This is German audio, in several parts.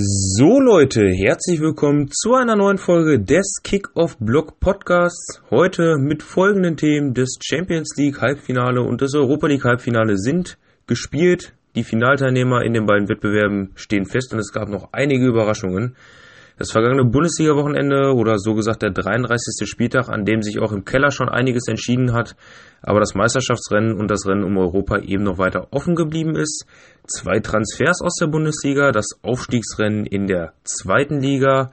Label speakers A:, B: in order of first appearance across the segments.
A: So Leute, herzlich willkommen zu einer neuen Folge des Kick-Off Block Podcasts. Heute mit folgenden Themen. Das Champions League Halbfinale und das Europa League Halbfinale sind gespielt. Die Finalteilnehmer in den beiden Wettbewerben stehen fest und es gab noch einige Überraschungen. Das vergangene Bundesliga-Wochenende oder so gesagt der 33. Spieltag, an dem sich auch im Keller schon einiges entschieden hat, aber das Meisterschaftsrennen und das Rennen um Europa eben noch weiter offen geblieben ist. Zwei Transfers aus der Bundesliga, das Aufstiegsrennen in der zweiten Liga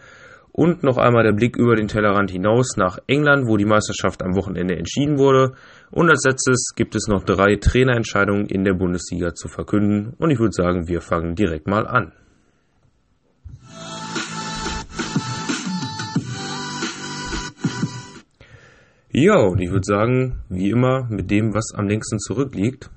A: und noch einmal der Blick über den Tellerrand hinaus nach England, wo die Meisterschaft am Wochenende entschieden wurde. Und als letztes gibt es noch drei Trainerentscheidungen in der Bundesliga zu verkünden. Und ich würde sagen, wir fangen direkt mal an. Ja, und ich würde sagen, wie immer, mit dem, was am längsten zurückliegt.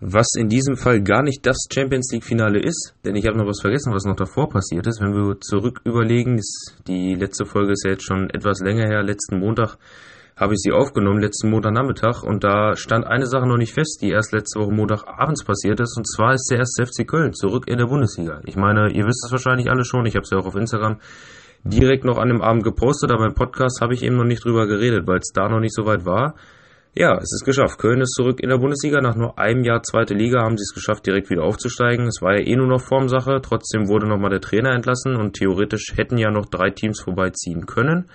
A: Was in diesem Fall gar nicht das Champions League-Finale ist, denn ich habe noch was vergessen, was noch davor passiert ist. Wenn wir zurück überlegen, ist, die letzte Folge ist ja jetzt schon etwas länger her. Letzten Montag habe ich sie aufgenommen, letzten Montagnachmittag, und da stand eine Sache noch nicht fest, die erst letzte Woche Montagabends passiert ist, und zwar ist der erste FC Köln zurück in der Bundesliga. Ich meine, ihr wisst es wahrscheinlich alle schon, ich habe es ja auch auf Instagram direkt noch an dem Abend gepostet, aber im Podcast habe ich eben noch nicht drüber geredet, weil es da noch nicht so weit war. Ja, es ist geschafft. Köln ist zurück in der Bundesliga. Nach nur einem Jahr zweite Liga haben sie es geschafft, direkt wieder aufzusteigen. Es war ja eh nur noch Formsache. Trotzdem wurde nochmal der Trainer entlassen und theoretisch hätten ja noch drei Teams vorbeiziehen können.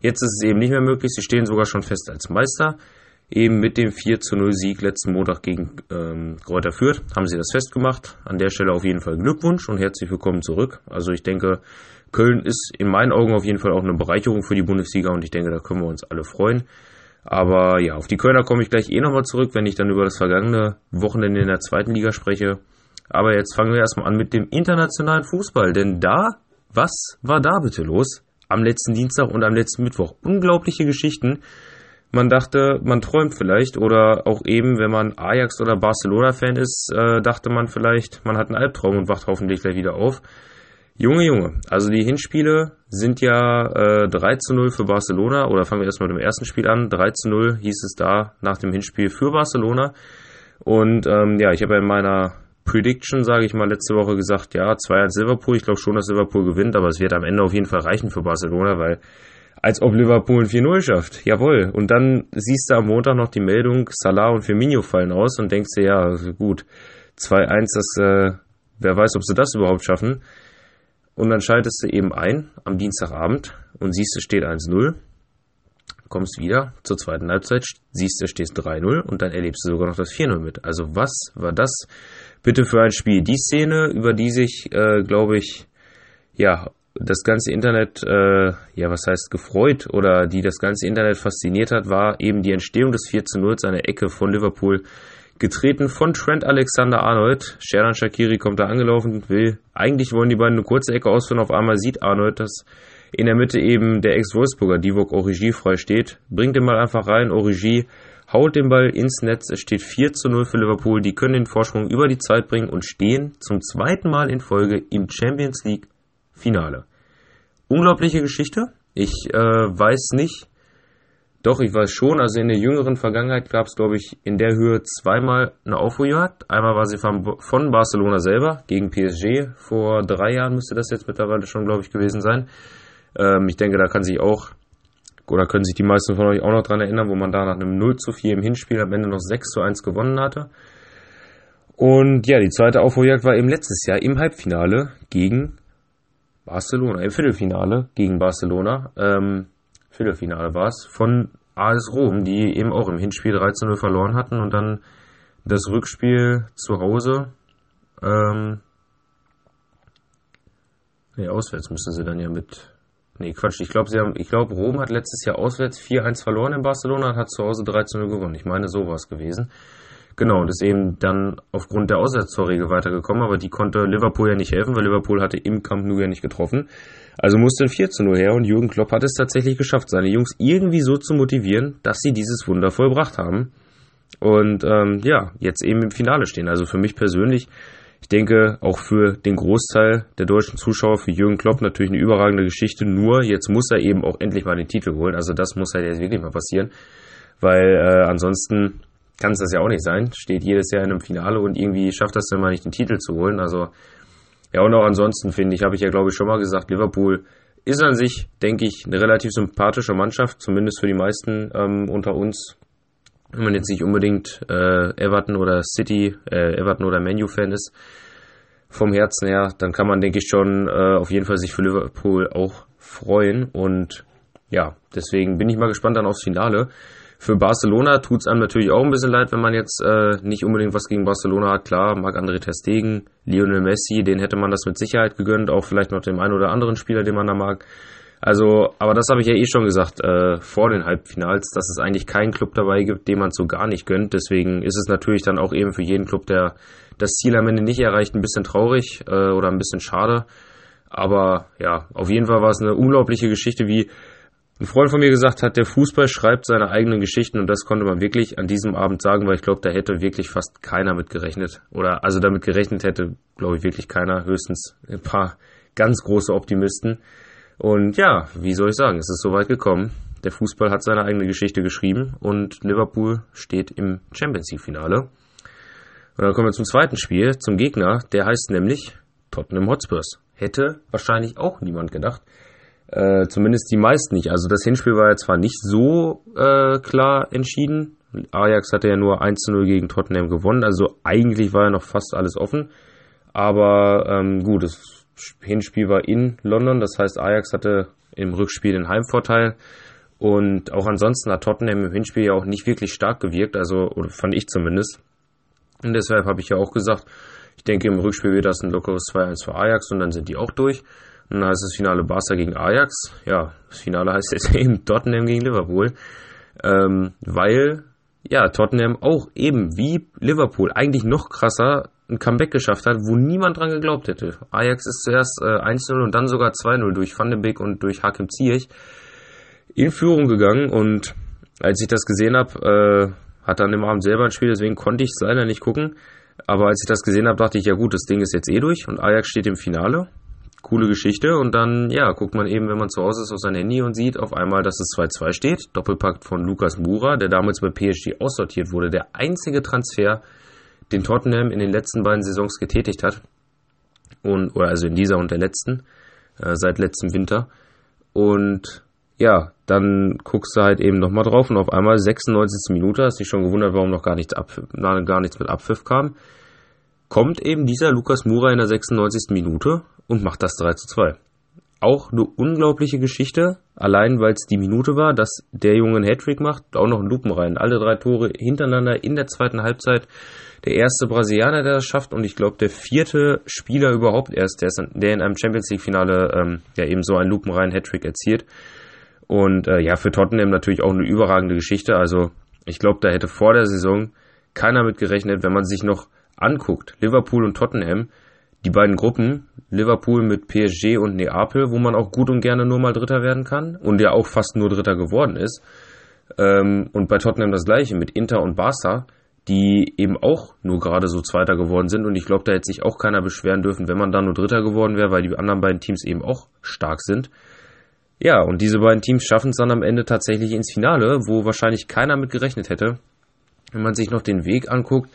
A: Jetzt ist es eben nicht mehr möglich. Sie stehen sogar schon fest als Meister. Eben mit dem 4 zu 0 Sieg letzten Montag gegen ähm, Kräuter Fürth haben sie das festgemacht. An der Stelle auf jeden Fall Glückwunsch und herzlich willkommen zurück. Also ich denke, Köln ist in meinen Augen auf jeden Fall auch eine Bereicherung für die Bundesliga und ich denke, da können wir uns alle freuen. Aber ja, auf die Kölner komme ich gleich eh nochmal zurück, wenn ich dann über das vergangene Wochenende in der zweiten Liga spreche. Aber jetzt fangen wir erstmal an mit dem internationalen Fußball, denn da, was war da bitte los? Am letzten Dienstag und am letzten Mittwoch. Unglaubliche Geschichten. Man dachte, man träumt vielleicht oder auch eben, wenn man Ajax oder Barcelona-Fan ist, äh, dachte man vielleicht, man hat einen Albtraum und wacht hoffentlich gleich wieder auf. Junge, Junge. Also die Hinspiele sind ja äh, 3 zu 0 für Barcelona. Oder fangen wir erstmal mit dem ersten Spiel an. 3 zu 0 hieß es da nach dem Hinspiel für Barcelona. Und ähm, ja, ich habe ja in meiner Prediction, sage ich mal, letzte Woche gesagt, ja, 2-1 Liverpool. Ich glaube schon, dass Liverpool gewinnt, aber es wird am Ende auf jeden Fall reichen für Barcelona, weil als ob Liverpool ein 4-0 schafft. Jawohl. Und dann siehst du am Montag noch die Meldung, Salah und Firmino fallen aus und denkst dir, ja, gut, 2-1, das, äh, wer weiß, ob sie das überhaupt schaffen. Und dann schaltest du eben ein am Dienstagabend und siehst, es steht 1-0. Kommst wieder zur zweiten Halbzeit, siehst, es steht 3-0 und dann erlebst du sogar noch das 4-0 mit. Also was war das bitte für ein Spiel? Die Szene, über die sich, äh, glaube ich, ja, das ganze Internet, äh, ja, was heißt gefreut oder die das ganze Internet fasziniert hat, war eben die Entstehung des 4 0 eine Ecke von Liverpool getreten von Trent Alexander-Arnold. Sherdan Shakiri kommt da angelaufen, will, eigentlich wollen die beiden eine kurze Ecke ausführen, auf einmal sieht Arnold, dass in der Mitte eben der Ex-Wolfsburger Divok Origi frei steht, bringt den Ball einfach rein, Origi haut den Ball ins Netz, es steht 4 zu 0 für Liverpool, die können den Vorsprung über die Zeit bringen und stehen zum zweiten Mal in Folge im Champions League Finale. Unglaubliche Geschichte, ich äh, weiß nicht, doch, ich weiß schon. Also in der jüngeren Vergangenheit gab es, glaube ich, in der Höhe zweimal eine Aufholjagd. Einmal war sie von, von Barcelona selber gegen PSG. Vor drei Jahren müsste das jetzt mittlerweile schon, glaube ich, gewesen sein. Ähm, ich denke, da kann sich auch, oder können sich die meisten von euch auch noch dran erinnern, wo man da nach einem 0 zu 4 im Hinspiel am Ende noch 6 zu 1 gewonnen hatte. Und ja, die zweite Aufholjagd war eben letztes Jahr im Halbfinale gegen Barcelona, im Viertelfinale gegen Barcelona. Ähm, Viertelfinale war es, von AS Rom, die eben auch im Hinspiel 13-0 verloren hatten und dann das Rückspiel zu Hause. Ähm, nee, auswärts müssen sie dann ja mit. Nee, Quatsch, ich glaube, sie ich glaube, Rom hat letztes Jahr auswärts 4-1 verloren in Barcelona und hat zu Hause 13-0 gewonnen. Ich meine, so war es gewesen. Genau, und ist eben dann aufgrund der Auswärtstorregel weitergekommen, aber die konnte Liverpool ja nicht helfen, weil Liverpool hatte im Camp Nou ja nicht getroffen. Also musste ein 4 zu 0 her und Jürgen Klopp hat es tatsächlich geschafft, seine Jungs irgendwie so zu motivieren, dass sie dieses Wunder vollbracht haben. Und ähm, ja, jetzt eben im Finale stehen. Also für mich persönlich, ich denke auch für den Großteil der deutschen Zuschauer, für Jürgen Klopp natürlich eine überragende Geschichte. Nur jetzt muss er eben auch endlich mal den Titel holen. Also das muss halt jetzt wirklich mal passieren. Weil äh, ansonsten kann es das ja auch nicht sein. Steht jedes Jahr in einem Finale und irgendwie schafft das dann mal nicht den Titel zu holen. Also Ja, und auch ansonsten finde ich, habe ich ja glaube ich schon mal gesagt, Liverpool ist an sich, denke ich, eine relativ sympathische Mannschaft, zumindest für die meisten ähm, unter uns. Wenn man jetzt nicht unbedingt äh, Everton oder City, äh, Everton oder Menu-Fan ist, vom Herzen her, dann kann man, denke ich, schon äh, auf jeden Fall sich für Liverpool auch freuen. Und ja, deswegen bin ich mal gespannt dann aufs Finale. Für Barcelona tut es einem natürlich auch ein bisschen leid, wenn man jetzt äh, nicht unbedingt was gegen Barcelona hat. Klar, Marc-André Testegen, Lionel Messi, den hätte man das mit Sicherheit gegönnt. Auch vielleicht noch dem einen oder anderen Spieler, den man da mag. Also, aber das habe ich ja eh schon gesagt äh, vor den Halbfinals, dass es eigentlich keinen Club dabei gibt, den man so gar nicht gönnt. Deswegen ist es natürlich dann auch eben für jeden Club, der das Ziel am Ende nicht erreicht, ein bisschen traurig äh, oder ein bisschen schade. Aber ja, auf jeden Fall war es eine unglaubliche Geschichte, wie ein Freund von mir gesagt hat, der Fußball schreibt seine eigenen Geschichten und das konnte man wirklich an diesem Abend sagen, weil ich glaube, da hätte wirklich fast keiner mit gerechnet. Oder also damit gerechnet hätte, glaube ich, wirklich keiner, höchstens ein paar ganz große Optimisten. Und ja, wie soll ich sagen, es ist soweit gekommen. Der Fußball hat seine eigene Geschichte geschrieben und Liverpool steht im Champions League Finale. Und dann kommen wir zum zweiten Spiel, zum Gegner, der heißt nämlich Tottenham Hotspurs. Hätte wahrscheinlich auch niemand gedacht. Äh, zumindest die meisten nicht. Also das Hinspiel war ja zwar nicht so äh, klar entschieden. Ajax hatte ja nur 1 0 gegen Tottenham gewonnen, also eigentlich war ja noch fast alles offen. Aber ähm, gut, das Hinspiel war in London, das heißt Ajax hatte im Rückspiel den Heimvorteil. Und auch ansonsten hat Tottenham im Hinspiel ja auch nicht wirklich stark gewirkt, also oder fand ich zumindest. Und deshalb habe ich ja auch gesagt, ich denke im Rückspiel wird das ein lockeres 2-1 für Ajax und dann sind die auch durch. Dann heißt das Finale Barca gegen Ajax. Ja, das Finale heißt jetzt eben Tottenham gegen Liverpool. Ähm, weil, ja, Tottenham auch eben wie Liverpool eigentlich noch krasser ein Comeback geschafft hat, wo niemand dran geglaubt hätte. Ajax ist zuerst äh, 1-0 und dann sogar 2-0 durch Van de Beek und durch Hakim Ziyech in Führung gegangen und als ich das gesehen habe, äh, hat dann im Abend selber ein Spiel, deswegen konnte ich es leider nicht gucken. Aber als ich das gesehen habe, dachte ich, ja gut, das Ding ist jetzt eh durch und Ajax steht im Finale coole Geschichte. Und dann, ja, guckt man eben, wenn man zu Hause ist, auf sein Handy und sieht auf einmal, dass es 2-2 steht. Doppelpakt von Lukas Mura, der damals bei PSG aussortiert wurde. Der einzige Transfer, den Tottenham in den letzten beiden Saisons getätigt hat. Und, oder also in dieser und der letzten, äh, seit letztem Winter. Und ja, dann guckst du halt eben nochmal drauf und auf einmal 96. Minute, hast dich schon gewundert, warum noch gar nichts, Abpfiff, gar nichts mit Abpfiff kam, kommt eben dieser Lukas Mura in der 96. Minute und macht das 3 zu 2. Auch eine unglaubliche Geschichte, allein weil es die Minute war, dass der Junge einen Hattrick macht, auch noch einen Lupen rein. Alle drei Tore hintereinander in der zweiten Halbzeit. Der erste Brasilianer, der das schafft und ich glaube der vierte Spieler überhaupt erst, der, in einem Champions League Finale ähm, ja eben so einen Lupen rein Hattrick erzielt. Und äh, ja, für Tottenham natürlich auch eine überragende Geschichte. Also ich glaube, da hätte vor der Saison keiner mit gerechnet, wenn man sich noch anguckt, Liverpool und Tottenham, die beiden Gruppen, Liverpool mit PSG und Neapel, wo man auch gut und gerne nur mal Dritter werden kann und ja auch fast nur Dritter geworden ist. Ähm, und bei Tottenham das gleiche mit Inter und Barca, die eben auch nur gerade so Zweiter geworden sind. Und ich glaube, da hätte sich auch keiner beschweren dürfen, wenn man da nur Dritter geworden wäre, weil die anderen beiden Teams eben auch stark sind. Ja, und diese beiden Teams schaffen es dann am Ende tatsächlich ins Finale, wo wahrscheinlich keiner mit gerechnet hätte. Wenn man sich noch den Weg anguckt,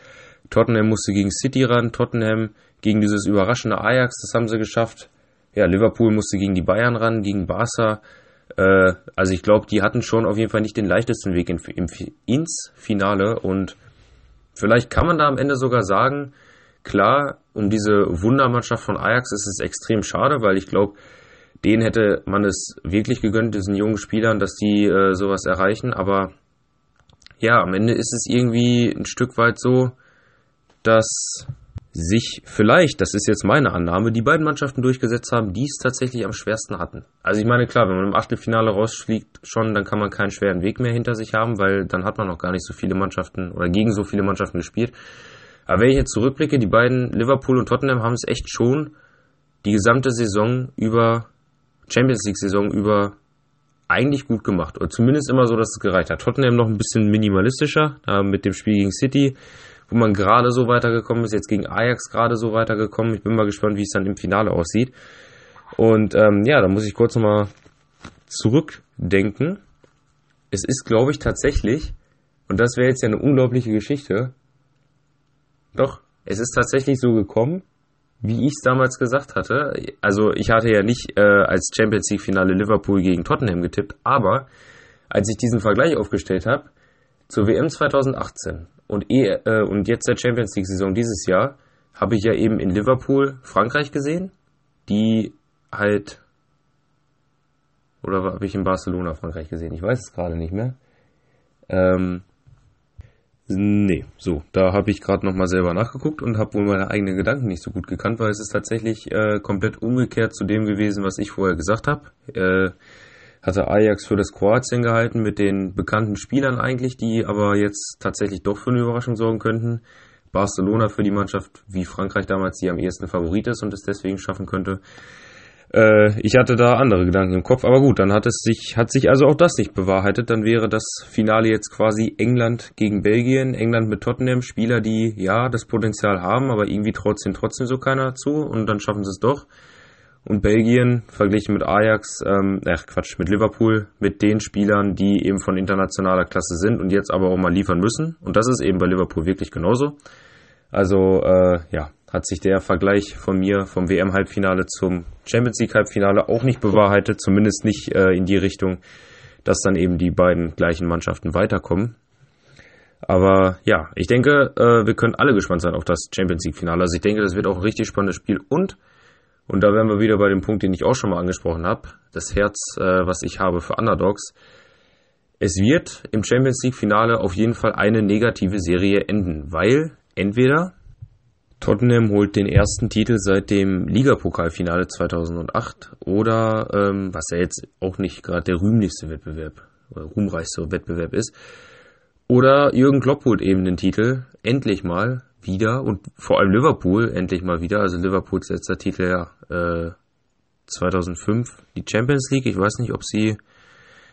A: Tottenham musste gegen City ran, Tottenham gegen dieses überraschende Ajax, das haben sie geschafft. Ja, Liverpool musste gegen die Bayern ran, gegen Barca. Äh, also ich glaube, die hatten schon auf jeden Fall nicht den leichtesten Weg in, in, ins Finale und vielleicht kann man da am Ende sogar sagen, klar, um diese Wundermannschaft von Ajax ist es extrem schade, weil ich glaube, denen hätte man es wirklich gegönnt, diesen jungen Spielern, dass die äh, sowas erreichen. Aber ja, am Ende ist es irgendwie ein Stück weit so, dass sich vielleicht, das ist jetzt meine Annahme, die beiden Mannschaften durchgesetzt haben, die es tatsächlich am schwersten hatten. Also ich meine, klar, wenn man im Achtelfinale rausfliegt schon, dann kann man keinen schweren Weg mehr hinter sich haben, weil dann hat man noch gar nicht so viele Mannschaften oder gegen so viele Mannschaften gespielt. Aber wenn ich jetzt zurückblicke, die beiden Liverpool und Tottenham haben es echt schon die gesamte Saison über, Champions League Saison über eigentlich gut gemacht. Oder zumindest immer so, dass es gereicht hat. Tottenham noch ein bisschen minimalistischer, mit dem Spiel gegen City wo man gerade so weitergekommen ist, jetzt gegen Ajax gerade so weitergekommen. Ich bin mal gespannt, wie es dann im Finale aussieht. Und ähm, ja, da muss ich kurz nochmal zurückdenken. Es ist, glaube ich, tatsächlich, und das wäre jetzt ja eine unglaubliche Geschichte, doch, es ist tatsächlich so gekommen, wie ich es damals gesagt hatte, also ich hatte ja nicht äh, als Champions League Finale Liverpool gegen Tottenham getippt, aber als ich diesen Vergleich aufgestellt habe, zur WM 2018 und, e, äh, und jetzt der Champions League Saison dieses Jahr, habe ich ja eben in Liverpool Frankreich gesehen, die halt oder habe ich in Barcelona Frankreich gesehen? Ich weiß es gerade nicht mehr. Ähm, nee, so, da habe ich gerade nochmal selber nachgeguckt und habe wohl meine eigenen Gedanken nicht so gut gekannt, weil es ist tatsächlich äh, komplett umgekehrt zu dem gewesen, was ich vorher gesagt habe. Äh, hatte Ajax für das Kroatien gehalten mit den bekannten Spielern eigentlich, die aber jetzt tatsächlich doch für eine Überraschung sorgen könnten. Barcelona für die Mannschaft wie Frankreich damals, die am ehesten Favorit ist und es deswegen schaffen könnte. Äh, ich hatte da andere Gedanken im Kopf, aber gut, dann hat es sich, hat sich also auch das nicht bewahrheitet. Dann wäre das Finale jetzt quasi England gegen Belgien, England mit Tottenham, Spieler, die ja das Potenzial haben, aber irgendwie traut trotzdem so keiner zu und dann schaffen sie es doch. Und Belgien, verglichen mit Ajax, ähm, ach Quatsch, mit Liverpool, mit den Spielern, die eben von internationaler Klasse sind und jetzt aber auch mal liefern müssen. Und das ist eben bei Liverpool wirklich genauso. Also äh, ja, hat sich der Vergleich von mir vom WM-Halbfinale zum Champions League-Halbfinale auch nicht bewahrheitet, zumindest nicht äh, in die Richtung, dass dann eben die beiden gleichen Mannschaften weiterkommen. Aber ja, ich denke, äh, wir können alle gespannt sein auf das Champions League-Finale. Also ich denke, das wird auch ein richtig spannendes Spiel und und da wären wir wieder bei dem Punkt, den ich auch schon mal angesprochen habe, das Herz, äh, was ich habe für Underdogs. Es wird im Champions League Finale auf jeden Fall eine negative Serie enden, weil entweder Tottenham holt den ersten Titel seit dem Ligapokalfinale 2008 oder, ähm, was ja jetzt auch nicht gerade der rühmlichste Wettbewerb oder ruhmreichste Wettbewerb ist, oder Jürgen Klopp holt eben den Titel endlich mal wieder und vor allem Liverpool endlich mal wieder. Also Liverpools letzter Titel ja äh, 2005 die Champions League. Ich weiß nicht, ob sie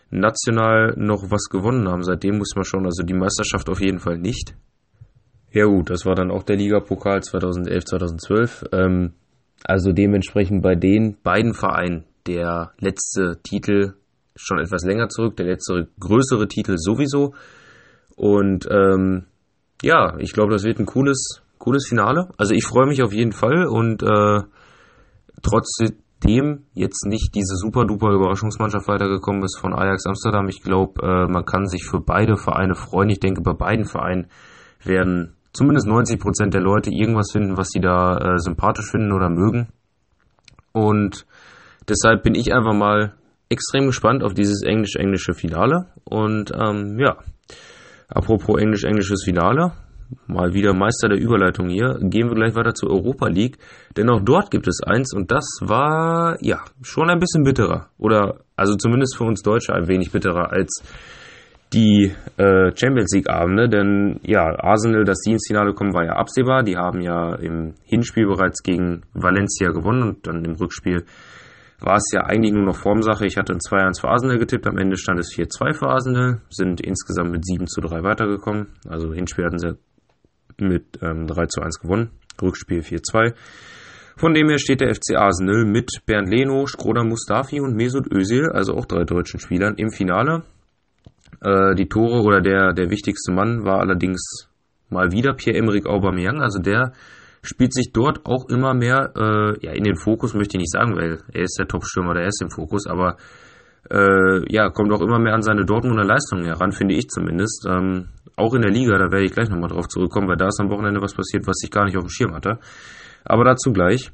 A: national noch was gewonnen haben. Seitdem muss man schon, also die Meisterschaft auf jeden Fall nicht. Ja gut, das war dann auch der Ligapokal 2011, 2012. Ähm, also dementsprechend bei den beiden Vereinen der letzte Titel schon etwas länger zurück, der letzte größere Titel sowieso. Und ähm, ja, ich glaube, das wird ein cooles, cooles Finale. Also ich freue mich auf jeden Fall und äh, trotzdem jetzt nicht diese super duper Überraschungsmannschaft weitergekommen ist von Ajax Amsterdam. Ich glaube, äh, man kann sich für beide Vereine freuen. Ich denke, bei beiden Vereinen werden zumindest 90 Prozent der Leute irgendwas finden, was sie da äh, sympathisch finden oder mögen. Und deshalb bin ich einfach mal extrem gespannt auf dieses englisch-englische Finale. Und ähm, ja, apropos englisch-englisches Finale, mal wieder Meister der Überleitung hier, gehen wir gleich weiter zur Europa League, denn auch dort gibt es eins und das war ja schon ein bisschen bitterer. Oder also zumindest für uns Deutsche ein wenig bitterer als die äh, Champions League Abende, denn ja, Arsenal, das Dienstfinale kommen, war ja absehbar. Die haben ja im Hinspiel bereits gegen Valencia gewonnen und dann im Rückspiel war es ja eigentlich nur noch Formsache. Ich hatte ein 2-1 für Arsenal getippt, am Ende stand es 4-2 für Arsenal, sind insgesamt mit 7 zu 3 weitergekommen. Also Hinspiel hatten sie mit ähm, 3 zu 1 gewonnen, Rückspiel 4-2. Von dem her steht der FC Arsenal mit Bernd Leno, Skroda Mustafi und Mesut Özil, also auch drei deutschen Spielern, im Finale. Äh, die Tore oder der, der wichtigste Mann war allerdings mal wieder Pierre-Emerick Aubameyang. Also der spielt sich dort auch immer mehr äh, ja, in den Fokus, möchte ich nicht sagen, weil er ist der Top-Stürmer, der ist im Fokus, aber äh, ja, kommt auch immer mehr an seine Dortmunder Leistungen heran, finde ich zumindest. Ähm, auch in der Liga, da werde ich gleich nochmal drauf zurückkommen, weil da ist am Wochenende was passiert, was ich gar nicht auf dem Schirm hatte. Aber dazu gleich.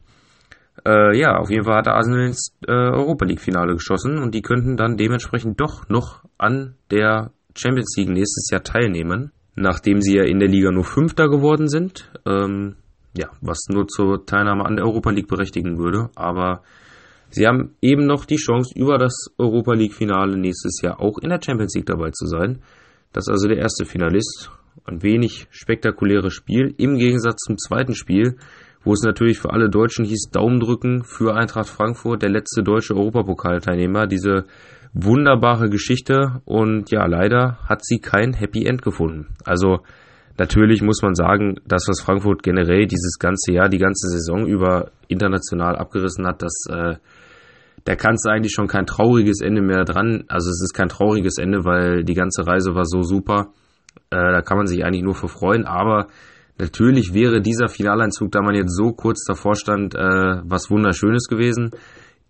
A: Äh, ja, auf jeden Fall hat Arsenal ins äh, Europa League-Finale geschossen und die könnten dann dementsprechend doch noch an der Champions League nächstes Jahr teilnehmen, nachdem sie ja in der Liga nur Fünfter geworden sind. Ähm, ja, was nur zur Teilnahme an der Europa League berechtigen würde. Aber sie haben eben noch die Chance, über das Europa League-Finale nächstes Jahr auch in der Champions League dabei zu sein. Das ist also der erste Finalist. Ein wenig spektakuläres Spiel im Gegensatz zum zweiten Spiel, wo es natürlich für alle Deutschen hieß, Daumen drücken für Eintracht Frankfurt, der letzte deutsche Europapokalteilnehmer. Diese wunderbare Geschichte und ja, leider hat sie kein Happy End gefunden. Also natürlich muss man sagen, das, was Frankfurt generell dieses ganze Jahr, die ganze Saison über international abgerissen hat, das äh, da kannst du eigentlich schon kein trauriges Ende mehr dran. Also es ist kein trauriges Ende, weil die ganze Reise war so super. Äh, da kann man sich eigentlich nur für freuen. Aber natürlich wäre dieser Finaleinzug, da man jetzt so kurz davor stand, äh, was Wunderschönes gewesen.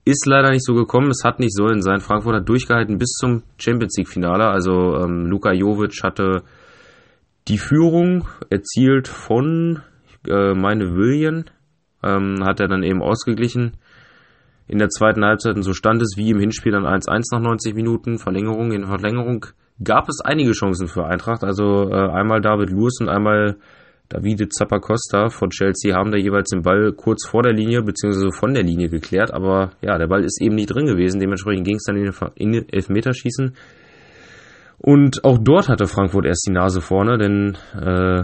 A: Ist leider nicht so gekommen, es hat nicht sollen sein. Frankfurt hat durchgehalten bis zum Champions League-Finale. Also ähm, Luka Jovic hatte die Führung erzielt von äh, meine William, ähm, hat er dann eben ausgeglichen in der zweiten Halbzeit und so stand es wie im Hinspiel dann 1-1 nach 90 Minuten, Verlängerung. In Verlängerung gab es einige Chancen für Eintracht, also äh, einmal David Lewis und einmal Davide Zappacosta von Chelsea haben da jeweils den Ball kurz vor der Linie bzw. von der Linie geklärt, aber ja, der Ball ist eben nicht drin gewesen, dementsprechend ging es dann in den Elfmeterschießen. Und auch dort hatte Frankfurt erst die Nase vorne, denn äh,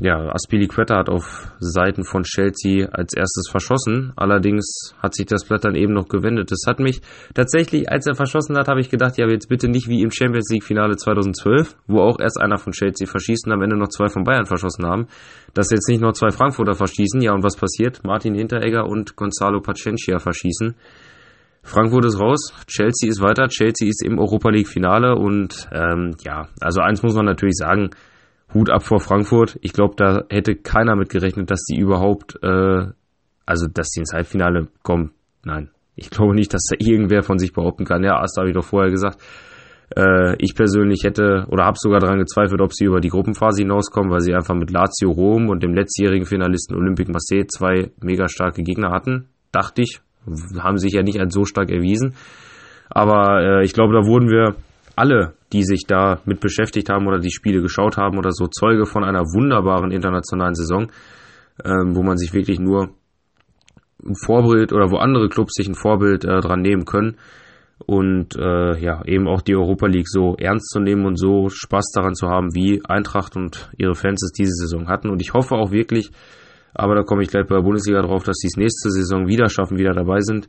A: ja, Aspilicueta hat auf Seiten von Chelsea als erstes verschossen. Allerdings hat sich das Blatt dann eben noch gewendet. Das hat mich tatsächlich, als er verschossen hat, habe ich gedacht, ja, jetzt bitte nicht wie im Champions League Finale 2012, wo auch erst einer von Chelsea verschießt und am Ende noch zwei von Bayern verschossen haben, dass jetzt nicht noch zwei Frankfurter verschießen. Ja, und was passiert? Martin Hinteregger und Gonzalo Paciencia verschießen. Frankfurt ist raus, Chelsea ist weiter, Chelsea ist im Europa League Finale und ähm, ja, also eins muss man natürlich sagen, Hut ab vor Frankfurt. Ich glaube, da hätte keiner mit gerechnet, dass die überhaupt, äh, also dass die ins Halbfinale kommen. Nein, ich glaube nicht, dass da irgendwer von sich behaupten kann. Ja, das habe ich doch vorher gesagt. Äh, ich persönlich hätte oder habe sogar daran gezweifelt, ob sie über die Gruppenphase hinauskommen, weil sie einfach mit Lazio Rom und dem letztjährigen Finalisten Olympique Marseille zwei mega starke Gegner hatten. Dachte ich, haben sich ja nicht als so stark erwiesen. Aber äh, ich glaube, da wurden wir alle, die sich da mit beschäftigt haben oder die Spiele geschaut haben oder so, Zeuge von einer wunderbaren internationalen Saison, ähm, wo man sich wirklich nur ein Vorbild oder wo andere Clubs sich ein Vorbild äh, dran nehmen können und äh, ja eben auch die Europa League so ernst zu nehmen und so Spaß daran zu haben, wie Eintracht und ihre Fans es diese Saison hatten. Und ich hoffe auch wirklich, aber da komme ich gleich bei der Bundesliga drauf, dass sie es nächste Saison wieder schaffen, wieder dabei sind.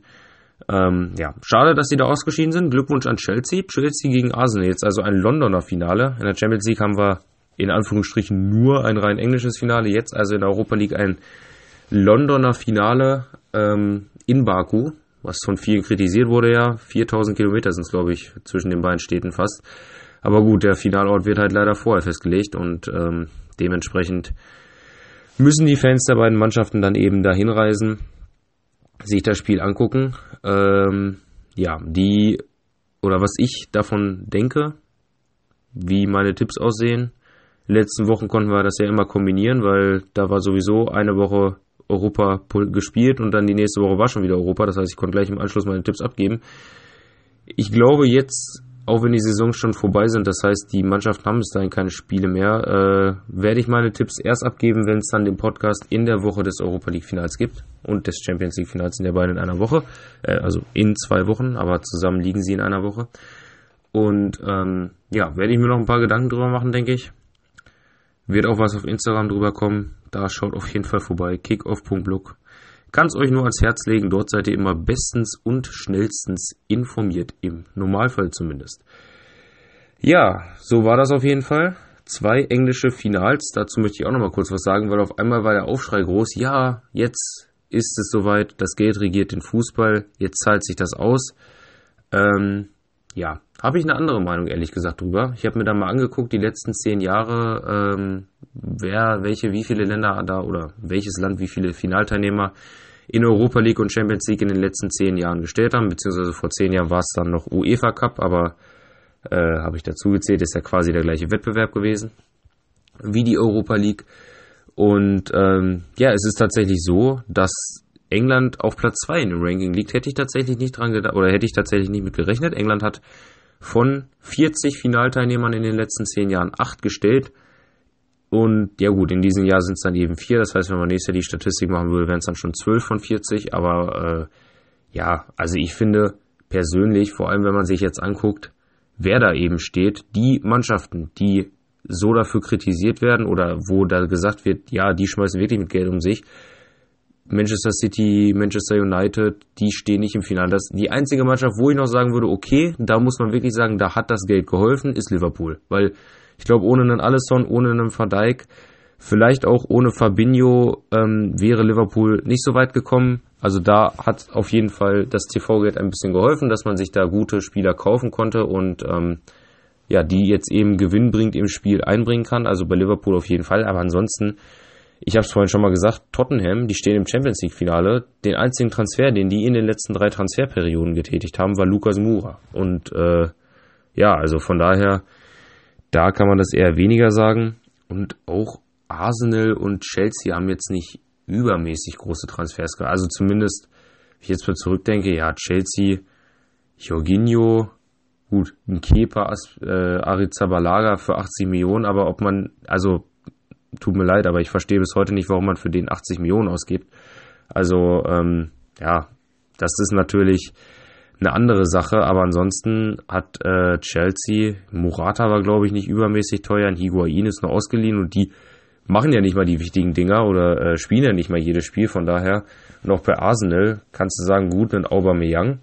A: Ähm, ja, schade, dass sie da ausgeschieden sind. Glückwunsch an Chelsea. Chelsea gegen Arsenal. Jetzt also ein Londoner Finale. In der Champions League haben wir in Anführungsstrichen nur ein rein englisches Finale. Jetzt also in der Europa League ein Londoner Finale ähm, in Baku, was von vielen kritisiert wurde ja. 4000 Kilometer sind es, glaube ich, zwischen den beiden Städten fast. Aber gut, der Finalort wird halt leider vorher festgelegt und ähm, dementsprechend müssen die Fans der beiden Mannschaften dann eben dahin reisen sich das Spiel angucken. Ähm, ja, die oder was ich davon denke, wie meine Tipps aussehen. In den letzten Wochen konnten wir das ja immer kombinieren, weil da war sowieso eine Woche Europa gespielt und dann die nächste Woche war schon wieder Europa. Das heißt, ich konnte gleich im Anschluss meine Tipps abgeben. Ich glaube jetzt auch wenn die Saison schon vorbei sind, das heißt, die Mannschaften haben bis dahin keine Spiele mehr, äh, werde ich meine Tipps erst abgeben, wenn es dann den Podcast in der Woche des Europa League Finals gibt und des Champions League Finals sind ja beide in einer Woche, äh, also in zwei Wochen, aber zusammen liegen sie in einer Woche. Und ähm, ja, werde ich mir noch ein paar Gedanken drüber machen, denke ich. Wird auch was auf Instagram drüber kommen. Da schaut auf jeden Fall vorbei. Kickoff.blog. Kann es euch nur ans Herz legen, dort seid ihr immer bestens und schnellstens informiert, im Normalfall zumindest. Ja, so war das auf jeden Fall. Zwei englische Finals, dazu möchte ich auch nochmal kurz was sagen, weil auf einmal war der Aufschrei groß, ja, jetzt ist es soweit, das Geld regiert den Fußball, jetzt zahlt sich das aus. Ähm, ja, habe ich eine andere Meinung, ehrlich gesagt, drüber. Ich habe mir da mal angeguckt, die letzten zehn Jahre, ähm, wer, welche, wie viele Länder da oder welches Land, wie viele Finalteilnehmer in Europa League und Champions League in den letzten zehn Jahren gestellt haben, beziehungsweise vor zehn Jahren war es dann noch UEFA Cup, aber äh, habe ich dazu gezählt, ist ja quasi der gleiche Wettbewerb gewesen wie die Europa League. Und ähm, ja, es ist tatsächlich so, dass England auf Platz 2 in dem Ranking liegt, hätte ich tatsächlich nicht dran gedacht, oder hätte ich tatsächlich nicht mit gerechnet. England hat von 40 Finalteilnehmern in den letzten 10 Jahren 8 gestellt. Und ja gut, in diesem Jahr sind es dann eben 4. Das heißt, wenn man nächstes Jahr die Statistik machen würde, wären es dann schon 12 von 40. Aber äh, ja, also ich finde persönlich, vor allem wenn man sich jetzt anguckt, wer da eben steht, die Mannschaften, die so dafür kritisiert werden oder wo da gesagt wird, ja, die schmeißen wirklich mit Geld um sich, Manchester City, Manchester United, die stehen nicht im Finale. Das, die einzige Mannschaft, wo ich noch sagen würde, okay, da muss man wirklich sagen, da hat das Geld geholfen, ist Liverpool. Weil ich glaube, ohne einen Allison, ohne einen Van Dijk, vielleicht auch ohne Fabinho ähm, wäre Liverpool nicht so weit gekommen. Also da hat auf jeden Fall das TV-Geld ein bisschen geholfen, dass man sich da gute Spieler kaufen konnte und ähm, ja, die jetzt eben Gewinn bringt im Spiel einbringen kann. Also bei Liverpool auf jeden Fall. Aber ansonsten ich habe es vorhin schon mal gesagt, Tottenham, die stehen im Champions League-Finale. Den einzigen Transfer, den die in den letzten drei Transferperioden getätigt haben, war Lukas Moura. Und äh, ja, also von daher, da kann man das eher weniger sagen. Und auch Arsenal und Chelsea haben jetzt nicht übermäßig große Transfers gehabt. Also zumindest, wenn ich jetzt mal zurückdenke, ja, Chelsea, Jorginho, gut, ein Kepa, äh, Arizabalaga für 80 Millionen, aber ob man, also tut mir leid, aber ich verstehe bis heute nicht, warum man für den 80 Millionen ausgibt. Also, ähm, ja, das ist natürlich eine andere Sache, aber ansonsten hat äh, Chelsea, Murata war glaube ich nicht übermäßig teuer, ein Higuain ist nur ausgeliehen und die machen ja nicht mal die wichtigen Dinger oder äh, spielen ja nicht mal jedes Spiel, von daher noch bei Arsenal kannst du sagen, gut, ein Aubameyang.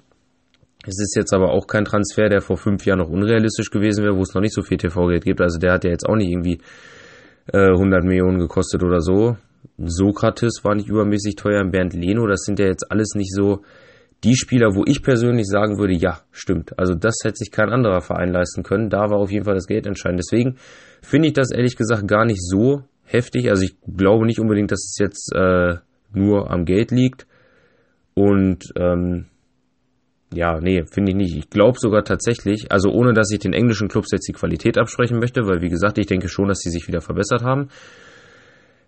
A: Es ist jetzt aber auch kein Transfer, der vor fünf Jahren noch unrealistisch gewesen wäre, wo es noch nicht so viel TV-Geld gibt, also der hat ja jetzt auch nicht irgendwie 100 äh, Millionen gekostet oder so. Sokrates war nicht übermäßig teuer, Bernd Leno, das sind ja jetzt alles nicht so die Spieler, wo ich persönlich sagen würde, ja, stimmt. Also das hätte sich kein anderer Verein leisten können. Da war auf jeden Fall das Geld entscheidend. Deswegen finde ich das ehrlich gesagt gar nicht so heftig. Also ich glaube nicht unbedingt, dass es jetzt äh, nur am Geld liegt. Und ähm, ja, nee, finde ich nicht. Ich glaube sogar tatsächlich, also ohne dass ich den englischen Clubs jetzt die Qualität absprechen möchte, weil wie gesagt, ich denke schon, dass sie sich wieder verbessert haben.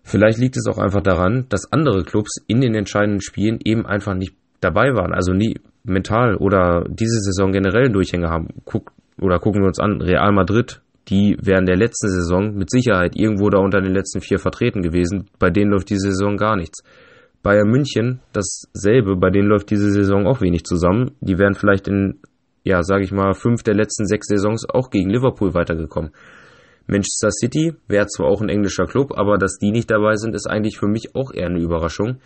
A: Vielleicht liegt es auch einfach daran, dass andere Clubs in den entscheidenden Spielen eben einfach nicht dabei waren, also nie mental oder diese Saison generell Durchhänge haben. Guck, oder gucken wir uns an, Real Madrid, die wären der letzten Saison mit Sicherheit irgendwo da unter den letzten vier vertreten gewesen. Bei denen läuft diese Saison gar nichts. Bayern München dasselbe, bei denen läuft diese Saison auch wenig zusammen. Die wären vielleicht in, ja, sage ich mal, fünf der letzten sechs Saisons auch gegen Liverpool weitergekommen. Manchester City wäre zwar auch ein englischer Club, aber dass die nicht dabei sind, ist eigentlich für mich auch eher eine Überraschung.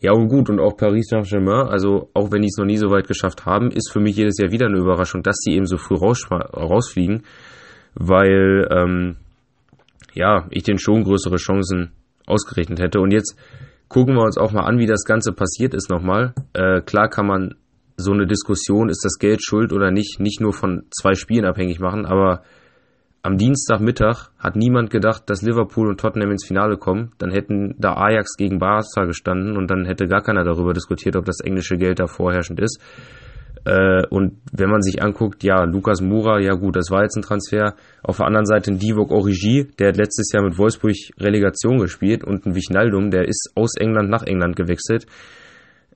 A: Ja, und gut, und auch Paris Saint-Germain, also auch wenn die es noch nie so weit geschafft haben, ist für mich jedes Jahr wieder eine Überraschung, dass sie eben so früh raus, rausfliegen, weil, ähm, ja, ich den schon größere Chancen ausgerechnet hätte. Und jetzt gucken wir uns auch mal an, wie das Ganze passiert ist nochmal. Äh, klar kann man so eine Diskussion, ist das Geld schuld oder nicht, nicht nur von zwei Spielen abhängig machen, aber am Dienstagmittag hat niemand gedacht, dass Liverpool und Tottenham ins Finale kommen. Dann hätten da Ajax gegen Barca gestanden und dann hätte gar keiner darüber diskutiert, ob das englische Geld da vorherrschend ist. Äh, und wenn man sich anguckt, ja, Lukas Mura, ja gut, das war jetzt ein Transfer. Auf der anderen Seite ein Divok Origi, der hat letztes Jahr mit Wolfsburg Relegation gespielt und ein Wijnaldum, der ist aus England nach England gewechselt.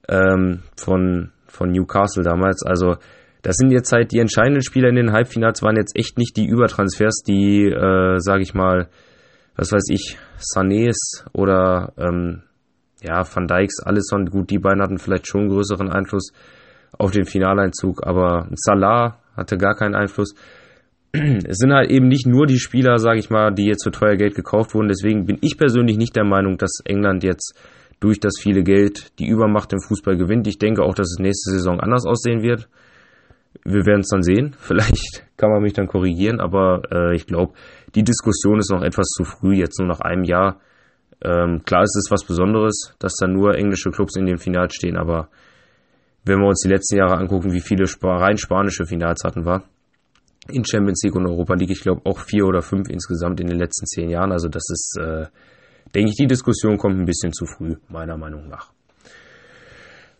A: Ähm, von, von Newcastle damals. Also, das sind jetzt halt die entscheidenden Spieler in den Halbfinals waren jetzt echt nicht die Übertransfers, die, äh, sage ich mal, was weiß ich, Sanés oder ähm, ja, Van Dijks, Alisson, gut, die beiden hatten vielleicht schon größeren Einfluss auf den Finaleinzug, aber Salah hatte gar keinen Einfluss. Es sind halt eben nicht nur die Spieler, sage ich mal, die jetzt für teuer Geld gekauft wurden. Deswegen bin ich persönlich nicht der Meinung, dass England jetzt durch das viele Geld die Übermacht im Fußball gewinnt. Ich denke auch, dass es nächste Saison anders aussehen wird. Wir werden es dann sehen. Vielleicht kann man mich dann korrigieren, aber äh, ich glaube, die Diskussion ist noch etwas zu früh, jetzt nur nach einem Jahr. Ähm, klar ist es was Besonderes, dass da nur englische Clubs in den Finals stehen, aber wenn wir uns die letzten Jahre angucken, wie viele rein spanische Finals hatten wir in Champions League und Europa League, ich glaube auch vier oder fünf insgesamt in den letzten zehn Jahren. Also das ist, äh, denke ich, die Diskussion kommt ein bisschen zu früh, meiner Meinung nach.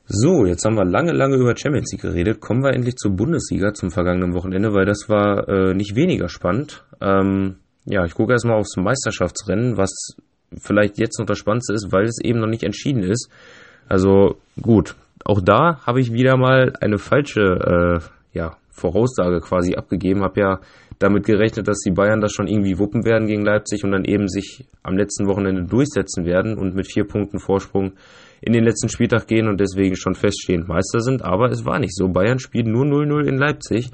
A: So, jetzt haben wir lange, lange über Champions League geredet. Kommen wir endlich zur Bundesliga zum vergangenen Wochenende, weil das war äh, nicht weniger spannend. Ähm, ja, ich gucke erstmal aufs Meisterschaftsrennen, was vielleicht jetzt noch das Spannendste ist, weil es eben noch nicht entschieden ist. Also gut, auch da habe ich wieder mal eine falsche äh, ja, Voraussage quasi abgegeben. Habe ja damit gerechnet, dass die Bayern das schon irgendwie wuppen werden gegen Leipzig und dann eben sich am letzten Wochenende durchsetzen werden und mit vier Punkten Vorsprung in den letzten Spieltag gehen und deswegen schon feststehend Meister sind. Aber es war nicht so. Bayern spielt nur 0-0 in Leipzig.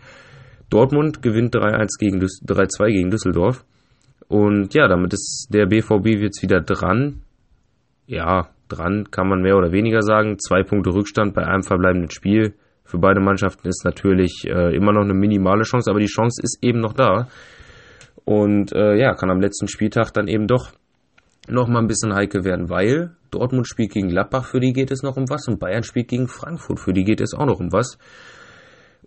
A: Dortmund gewinnt 3-1 gegen 3-2 gegen Düsseldorf. Und ja, damit ist der BVB jetzt wieder dran. Ja, dran, kann man mehr oder weniger sagen. Zwei Punkte Rückstand bei einem verbleibenden Spiel für beide Mannschaften ist natürlich äh, immer noch eine minimale Chance, aber die Chance ist eben noch da. Und äh, ja, kann am letzten Spieltag dann eben doch noch mal ein bisschen heikel werden, weil Dortmund spielt gegen Gladbach, für die geht es noch um was, und Bayern spielt gegen Frankfurt, für die geht es auch noch um was.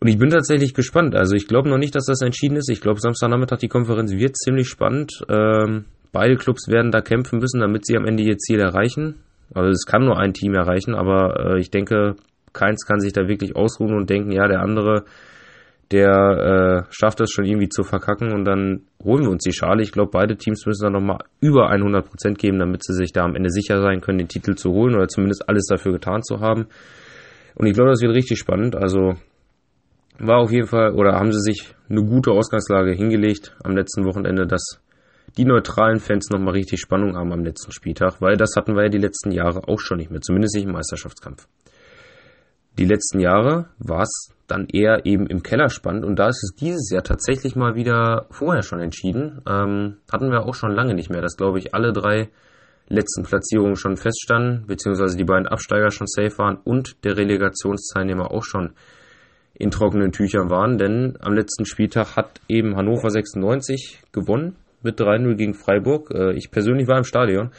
A: Und ich bin tatsächlich gespannt. Also ich glaube noch nicht, dass das entschieden ist. Ich glaube, Samstagnachmittag die Konferenz wird ziemlich spannend. Ähm, beide Clubs werden da kämpfen müssen, damit sie am Ende ihr Ziel erreichen. Also es kann nur ein Team erreichen, aber äh, ich denke, keins kann sich da wirklich ausruhen und denken, ja, der andere, der äh, schafft es schon irgendwie zu verkacken und dann holen wir uns die Schale. Ich glaube, beide Teams müssen da nochmal über 100 Prozent geben, damit sie sich da am Ende sicher sein können, den Titel zu holen oder zumindest alles dafür getan zu haben. Und ich glaube, das wird richtig spannend. Also war auf jeden Fall, oder haben sie sich eine gute Ausgangslage hingelegt am letzten Wochenende, dass die neutralen Fans nochmal richtig Spannung haben am letzten Spieltag, weil das hatten wir ja die letzten Jahre auch schon nicht mehr, zumindest nicht im Meisterschaftskampf. Die letzten Jahre war es dann eher eben im Keller spannend und da ist es dieses Jahr tatsächlich mal wieder vorher schon entschieden. Ähm, hatten wir auch schon lange nicht mehr, dass glaube ich alle drei letzten Platzierungen schon feststanden, beziehungsweise die beiden Absteiger schon safe waren und der Relegationsteilnehmer auch schon in trockenen Tüchern waren, denn am letzten Spieltag hat eben Hannover 96 gewonnen mit 3-0 gegen Freiburg. Äh, ich persönlich war im Stadion.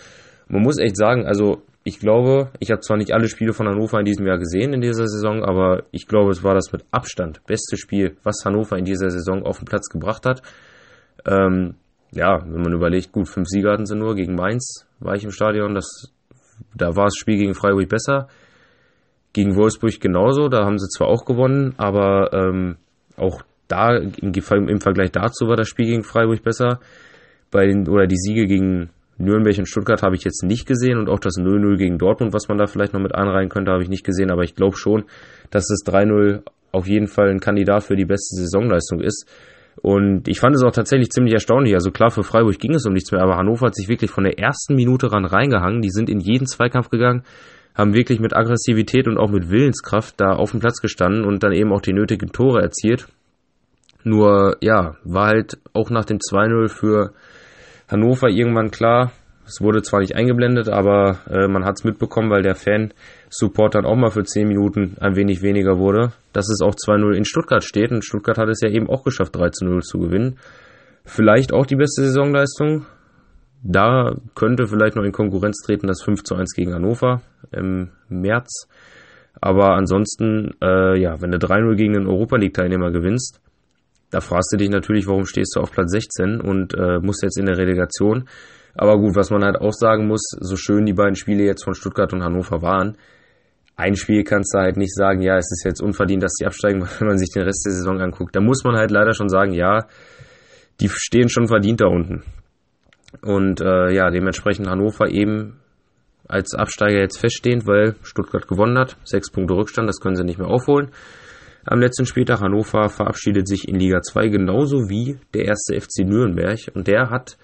A: Man muss echt sagen, also ich glaube, ich habe zwar nicht alle Spiele von Hannover in diesem Jahr gesehen in dieser Saison, aber ich glaube, es war das mit Abstand beste Spiel, was Hannover in dieser Saison auf den Platz gebracht hat. Ähm, ja, wenn man überlegt, gut, fünf Sieger hatten sie nur, gegen Mainz war ich im Stadion, das, da war das Spiel gegen Freiburg besser. Gegen Wolfsburg genauso, da haben sie zwar auch gewonnen, aber ähm, auch da im, im Vergleich dazu war das Spiel gegen Freiburg besser. Bei den, oder die Siege gegen Nürnberg und Stuttgart habe ich jetzt nicht gesehen und auch das 0-0 gegen Dortmund, was man da vielleicht noch mit einreihen könnte, habe ich nicht gesehen, aber ich glaube schon, dass das 3-0 auf jeden Fall ein Kandidat für die beste Saisonleistung ist. Und ich fand es auch tatsächlich ziemlich erstaunlich. Also klar, für Freiburg ging es um nichts mehr, aber Hannover hat sich wirklich von der ersten Minute ran reingehangen. Die sind in jeden Zweikampf gegangen, haben wirklich mit Aggressivität und auch mit Willenskraft da auf dem Platz gestanden und dann eben auch die nötigen Tore erzielt. Nur, ja, war halt auch nach dem 2-0 für Hannover irgendwann klar. Es wurde zwar nicht eingeblendet, aber äh, man hat es mitbekommen, weil der Fan-Support dann auch mal für 10 Minuten ein wenig weniger wurde, dass es auch 2-0 in Stuttgart steht. Und Stuttgart hat es ja eben auch geschafft, 3-0 zu gewinnen. Vielleicht auch die beste Saisonleistung. Da könnte vielleicht noch in Konkurrenz treten das 5 1 gegen Hannover im März. Aber ansonsten, äh, ja, wenn du 3-0 gegen den Europa League-Teilnehmer gewinnst, da fragst du dich natürlich, warum stehst du auf Platz 16 und äh, musst jetzt in der Relegation. Aber gut, was man halt auch sagen muss, so schön die beiden Spiele jetzt von Stuttgart und Hannover waren, ein Spiel kannst du halt nicht sagen, ja, es ist jetzt unverdient, dass die absteigen, wenn man sich den Rest der Saison anguckt. Da muss man halt leider schon sagen, ja, die stehen schon verdient da unten. Und äh, ja, dementsprechend Hannover eben als Absteiger jetzt feststehend, weil Stuttgart gewonnen hat. Sechs Punkte Rückstand, das können sie nicht mehr aufholen. Am letzten Spieltag Hannover verabschiedet sich in Liga 2 genauso wie der erste FC Nürnberg und der hat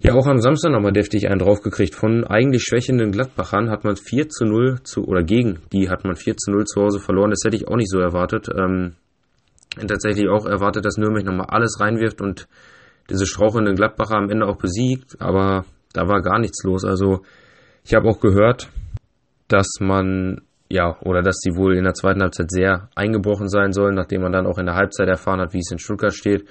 A: ja auch am Samstag nochmal deftig einen draufgekriegt. Von eigentlich schwächenden Gladbachern hat man 4 zu 0 zu, oder gegen die hat man 4 zu 0 zu Hause verloren. Das hätte ich auch nicht so erwartet. Ähm, tatsächlich auch erwartet, dass Nürnberg nochmal alles reinwirft und diese strauchelnden Gladbacher am Ende auch besiegt, aber da war gar nichts los. Also ich habe auch gehört, dass man ja, oder dass sie wohl in der zweiten Halbzeit sehr eingebrochen sein sollen, nachdem man dann auch in der Halbzeit erfahren hat, wie es in Stuttgart steht.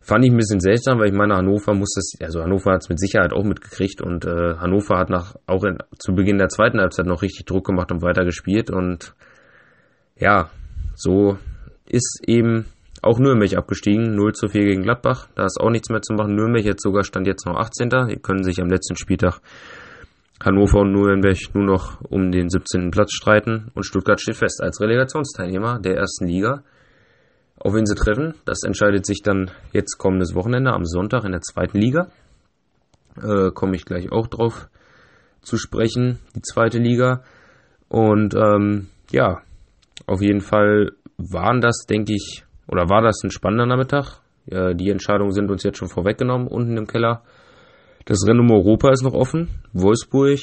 A: Fand ich ein bisschen seltsam, weil ich meine, Hannover muss das, also Hannover hat es mit Sicherheit auch mitgekriegt und äh, Hannover hat nach auch in, zu Beginn der zweiten Halbzeit noch richtig Druck gemacht und weiter gespielt und ja, so ist eben auch Nürnberg abgestiegen, 0 zu 4 gegen Gladbach. Da ist auch nichts mehr zu machen. Nürnberg jetzt sogar stand jetzt noch 18. Die können sich am letzten Spieltag Hannover und Nürnberg nur noch um den 17. Platz streiten und Stuttgart steht fest als Relegationsteilnehmer der ersten Liga. Auf wen sie treffen, das entscheidet sich dann jetzt kommendes Wochenende am Sonntag in der zweiten Liga. Äh, Komme ich gleich auch drauf zu sprechen, die zweite Liga. Und ähm, ja, auf jeden Fall waren das, denke ich, oder war das ein spannender Nachmittag. Ja, die Entscheidungen sind uns jetzt schon vorweggenommen unten im Keller. Das Rennen um Europa ist noch offen. Wolfsburg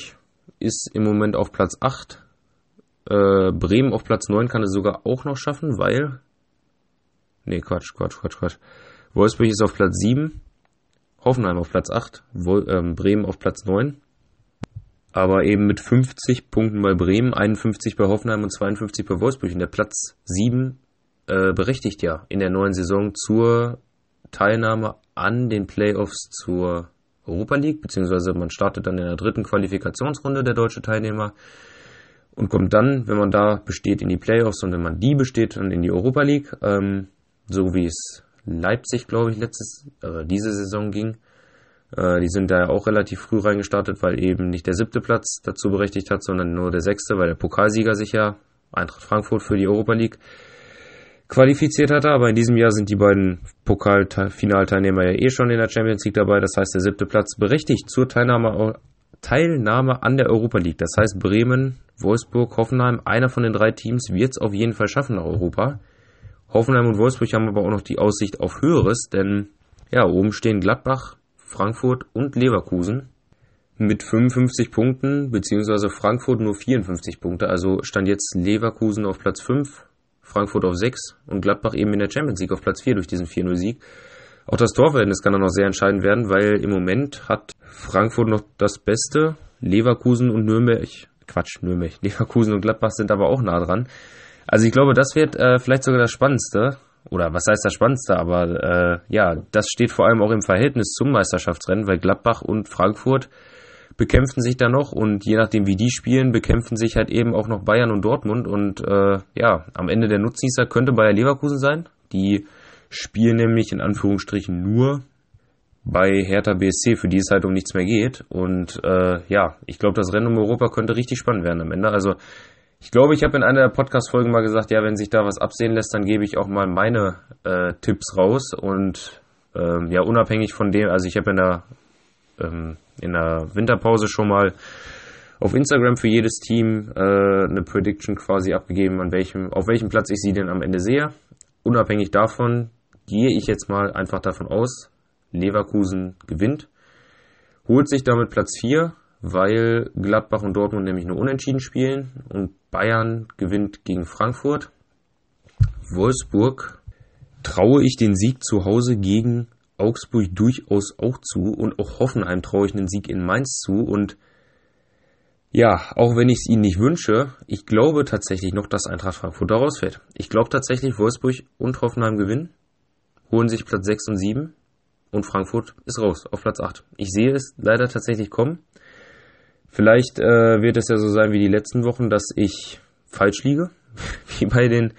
A: ist im Moment auf Platz 8. Äh, Bremen auf Platz 9 kann es sogar auch noch schaffen, weil. Nee, Quatsch, Quatsch, Quatsch, Quatsch. Wolfsburg ist auf Platz 7. Hoffenheim auf Platz 8. Wol ähm, Bremen auf Platz 9. Aber eben mit 50 Punkten bei Bremen, 51 bei Hoffenheim und 52 bei Wolfsburg. Und der Platz 7 äh, berechtigt ja in der neuen Saison zur Teilnahme an den Playoffs zur Europa League, beziehungsweise man startet dann in der dritten Qualifikationsrunde der deutsche Teilnehmer und kommt dann, wenn man da besteht, in die Playoffs und wenn man die besteht, dann in die Europa League, ähm, so wie es Leipzig, glaube ich, letztes, äh, diese Saison ging. Äh, die sind da ja auch relativ früh reingestartet, weil eben nicht der siebte Platz dazu berechtigt hat, sondern nur der sechste, weil der Pokalsieger sich ja Eintracht Frankfurt für die Europa League qualifiziert hatte. Aber in diesem Jahr sind die beiden Pokalfinalteilnehmer ja eh schon in der Champions League dabei. Das heißt, der siebte Platz berechtigt zur Teilnahme, Teilnahme an der Europa League. Das heißt, Bremen, Wolfsburg, Hoffenheim, einer von den drei Teams wird es auf jeden Fall schaffen nach Europa. Hoffenheim und Wolfsburg haben aber auch noch die Aussicht auf Höheres, denn ja, oben stehen Gladbach, Frankfurt und Leverkusen mit 55 Punkten, beziehungsweise Frankfurt nur 54 Punkte. Also stand jetzt Leverkusen auf Platz 5, Frankfurt auf 6 und Gladbach eben in der Champions League auf Platz 4 durch diesen 4-0-Sieg. Auch das Torverhältnis kann dann noch sehr entscheidend werden, weil im Moment hat Frankfurt noch das Beste. Leverkusen und Nürnberg, Quatsch, Nürnberg, Leverkusen und Gladbach sind aber auch nah dran. Also ich glaube, das wird äh, vielleicht sogar das Spannendste. Oder was heißt das Spannendste? Aber äh, ja, das steht vor allem auch im Verhältnis zum Meisterschaftsrennen, weil Gladbach und Frankfurt bekämpfen sich da noch und je nachdem wie die spielen, bekämpfen sich halt eben auch noch Bayern und Dortmund und äh, ja, am Ende der Nutznießer könnte Bayer Leverkusen sein. Die spielen nämlich in Anführungsstrichen nur bei Hertha BSC, für die es halt um nichts mehr geht. Und äh, ja, ich glaube, das Rennen um Europa könnte richtig spannend werden am Ende. Also ich glaube, ich habe in einer der Podcast-Folgen mal gesagt, ja, wenn sich da was absehen lässt, dann gebe ich auch mal meine äh, Tipps raus. Und ähm, ja, unabhängig von dem, also ich habe in der, ähm, in der Winterpause schon mal auf Instagram für jedes Team äh, eine Prediction quasi abgegeben, an welchem, auf welchem Platz ich sie denn am Ende sehe. Unabhängig davon gehe ich jetzt mal einfach davon aus, Leverkusen gewinnt, holt sich damit Platz 4 weil Gladbach und Dortmund nämlich nur unentschieden spielen und Bayern gewinnt gegen Frankfurt. Wolfsburg traue ich den Sieg zu Hause gegen Augsburg durchaus auch zu und auch Hoffenheim traue ich einen Sieg in Mainz zu und ja, auch wenn ich es ihnen nicht wünsche, ich glaube tatsächlich noch, dass Eintracht Frankfurt da rausfällt. Ich glaube tatsächlich, Wolfsburg und Hoffenheim gewinnen, holen sich Platz 6 und 7 und Frankfurt ist raus auf Platz 8. Ich sehe es leider tatsächlich kommen. Vielleicht äh, wird es ja so sein wie die letzten Wochen, dass ich falsch liege, wie bei den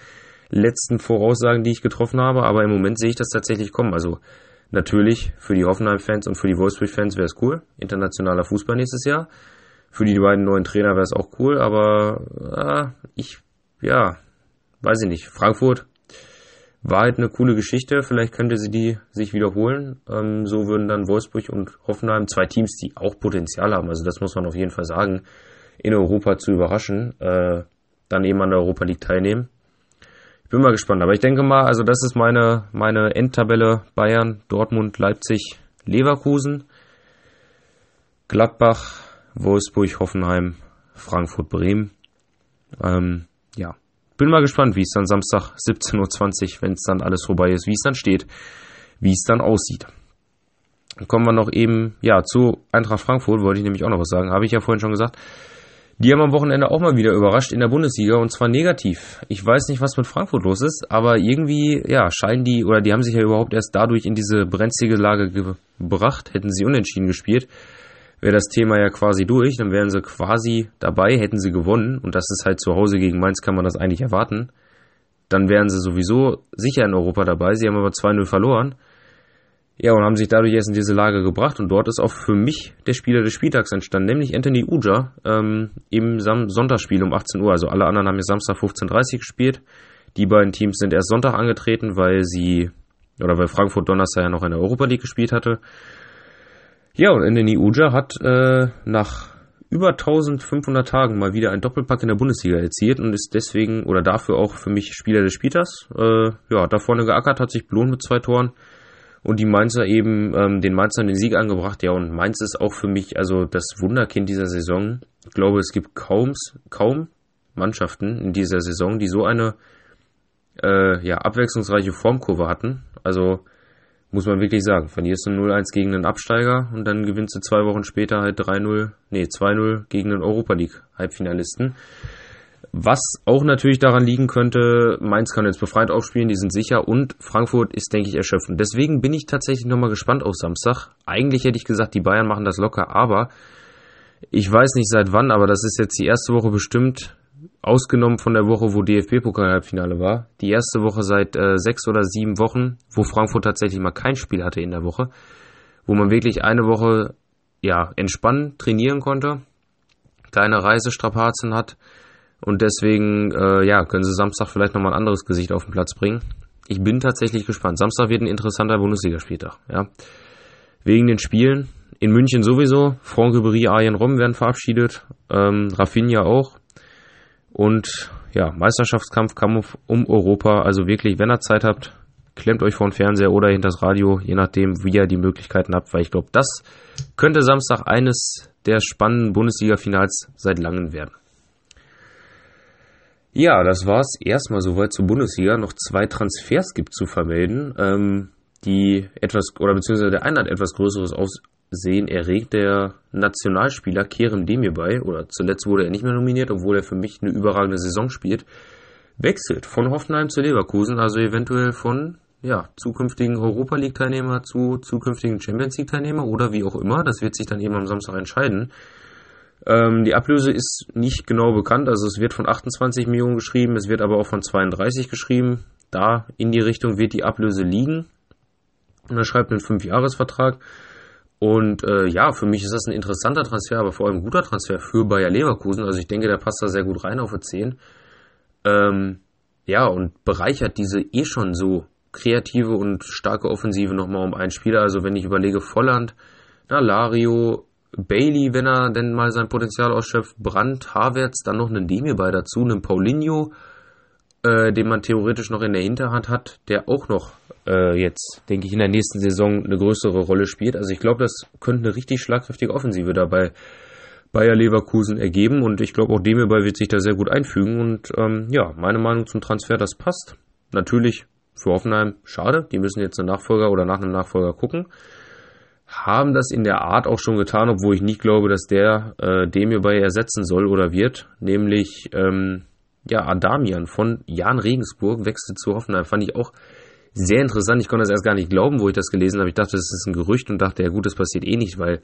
A: letzten Voraussagen, die ich getroffen habe, aber im Moment sehe ich das tatsächlich kommen. Also natürlich für die Hoffenheim-Fans und für die Wolfsburg-Fans wäre es cool. Internationaler Fußball nächstes Jahr. Für die beiden neuen Trainer wäre es auch cool, aber äh, ich, ja, weiß ich nicht. Frankfurt war halt eine coole Geschichte. Vielleicht könnte sie die sich wiederholen. Ähm, so würden dann Wolfsburg und Hoffenheim, zwei Teams, die auch Potenzial haben, also das muss man auf jeden Fall sagen, in Europa zu überraschen, äh, dann eben an der Europa League teilnehmen. Bin mal gespannt, aber ich denke mal, also das ist meine, meine Endtabelle Bayern, Dortmund, Leipzig, Leverkusen, Gladbach, Wolfsburg, Hoffenheim, Frankfurt, Bremen. Ähm, ja, bin mal gespannt, wie es dann Samstag 17.20 Uhr, wenn es dann alles vorbei ist, wie es dann steht, wie es dann aussieht. Dann kommen wir noch eben, ja, zu Eintracht Frankfurt, wollte ich nämlich auch noch was sagen, habe ich ja vorhin schon gesagt. Die haben am Wochenende auch mal wieder überrascht in der Bundesliga und zwar negativ. Ich weiß nicht, was mit Frankfurt los ist, aber irgendwie, ja, scheinen die, oder die haben sich ja überhaupt erst dadurch in diese brenzlige Lage gebracht, hätten sie unentschieden gespielt wäre das Thema ja quasi durch, dann wären sie quasi dabei, hätten sie gewonnen, und das ist halt zu Hause gegen Mainz, kann man das eigentlich erwarten. Dann wären sie sowieso sicher in Europa dabei. Sie haben aber 2-0 verloren. Ja, und haben sich dadurch erst in diese Lage gebracht. Und dort ist auch für mich der Spieler des Spieltags entstanden, nämlich Anthony Uja ähm, im Sam Sonntagsspiel um 18 Uhr. Also alle anderen haben jetzt Samstag 15.30 Uhr gespielt. Die beiden Teams sind erst Sonntag angetreten, weil sie, oder weil Frankfurt Donnerstag ja noch in der Europa League gespielt hatte. Ja, und Anthony Uja hat äh, nach über 1500 Tagen mal wieder ein Doppelpack in der Bundesliga erzielt und ist deswegen oder dafür auch für mich Spieler des Spielers. Äh, ja, da vorne geackert, hat sich belohnt mit zwei Toren und die Mainzer eben ähm, den Mainzern den Sieg angebracht. Ja, und Mainz ist auch für mich also das Wunderkind dieser Saison. Ich glaube, es gibt kaum, kaum Mannschaften in dieser Saison, die so eine äh, ja, abwechslungsreiche Formkurve hatten. Also muss man wirklich sagen. Verlierst du 0-1 gegen einen Absteiger und dann gewinnst du zwei Wochen später halt 3-0, nee, 2-0 gegen einen Europa League Halbfinalisten. Was auch natürlich daran liegen könnte, Mainz kann jetzt befreit aufspielen, die sind sicher und Frankfurt ist, denke ich, erschöpfend. Deswegen bin ich tatsächlich nochmal gespannt auf Samstag. Eigentlich hätte ich gesagt, die Bayern machen das locker, aber ich weiß nicht seit wann, aber das ist jetzt die erste Woche bestimmt ausgenommen von der Woche, wo DFB-Pokal-Halbfinale war, die erste Woche seit äh, sechs oder sieben Wochen, wo Frankfurt tatsächlich mal kein Spiel hatte in der Woche. wo man wirklich eine Woche ja entspannen, trainieren konnte, keine Reisestrapazen hat und deswegen äh, ja können sie Samstag vielleicht nochmal ein anderes Gesicht auf den Platz bringen. Ich bin tatsächlich gespannt. Samstag wird ein interessanter Bundesligaspieltag. Ja, wegen den Spielen in München sowieso. Franck Ribéry, Arjen Rom werden verabschiedet, ähm, Rafinha auch und ja Meisterschaftskampf Kampf um Europa. Also wirklich, wenn ihr Zeit habt, klemmt euch vor den Fernseher oder hinter das Radio, je nachdem, wie ihr die Möglichkeiten habt, weil ich glaube, das könnte Samstag eines der spannenden Bundesliga-Finals seit langem werden. Ja, das war's erstmal soweit zur Bundesliga. Noch zwei Transfers gibt zu vermelden, ähm, die etwas, oder beziehungsweise der eine hat etwas größeres Aussehen erregt. Der Nationalspieler Kerem Demirbay, oder zuletzt wurde er nicht mehr nominiert, obwohl er für mich eine überragende Saison spielt, wechselt von Hoffenheim zu Leverkusen, also eventuell von ja, zukünftigen Europa League Teilnehmer zu zukünftigen Champions League Teilnehmer oder wie auch immer. Das wird sich dann eben am Samstag entscheiden. Ähm, die Ablöse ist nicht genau bekannt, also es wird von 28 Millionen geschrieben, es wird aber auch von 32 geschrieben. Da in die Richtung wird die Ablöse liegen. Und er schreibt einen 5-Jahres-Vertrag. Und äh, ja, für mich ist das ein interessanter Transfer, aber vor allem ein guter Transfer für Bayer Leverkusen. Also ich denke, der passt da sehr gut rein auf die 10. Ähm, ja, und bereichert diese eh schon so kreative und starke Offensive nochmal um einen Spieler. Also wenn ich überlege, Volland, na, Lario, Bailey, wenn er denn mal sein Potenzial ausschöpft, Brandt, Havertz, dann noch einen Demirbay dazu, einen Paulinho, äh, den man theoretisch noch in der Hinterhand hat, der auch noch äh, jetzt, denke ich, in der nächsten Saison eine größere Rolle spielt. Also ich glaube, das könnte eine richtig schlagkräftige Offensive dabei Bayer Leverkusen ergeben und ich glaube auch Demirbay wird sich da sehr gut einfügen und ähm, ja, meine Meinung zum Transfer, das passt. Natürlich für Hoffenheim schade, die müssen jetzt einen Nachfolger oder nach einem Nachfolger gucken haben das in der Art auch schon getan, obwohl ich nicht glaube, dass der äh, dem hierbei ersetzen soll oder wird, nämlich ähm, ja Adamian von Jan Regensburg wechselt zu Hoffenheim. Fand ich auch sehr interessant. Ich konnte das erst gar nicht glauben, wo ich das gelesen habe. Ich dachte, das ist ein Gerücht und dachte, ja gut, das passiert eh nicht, weil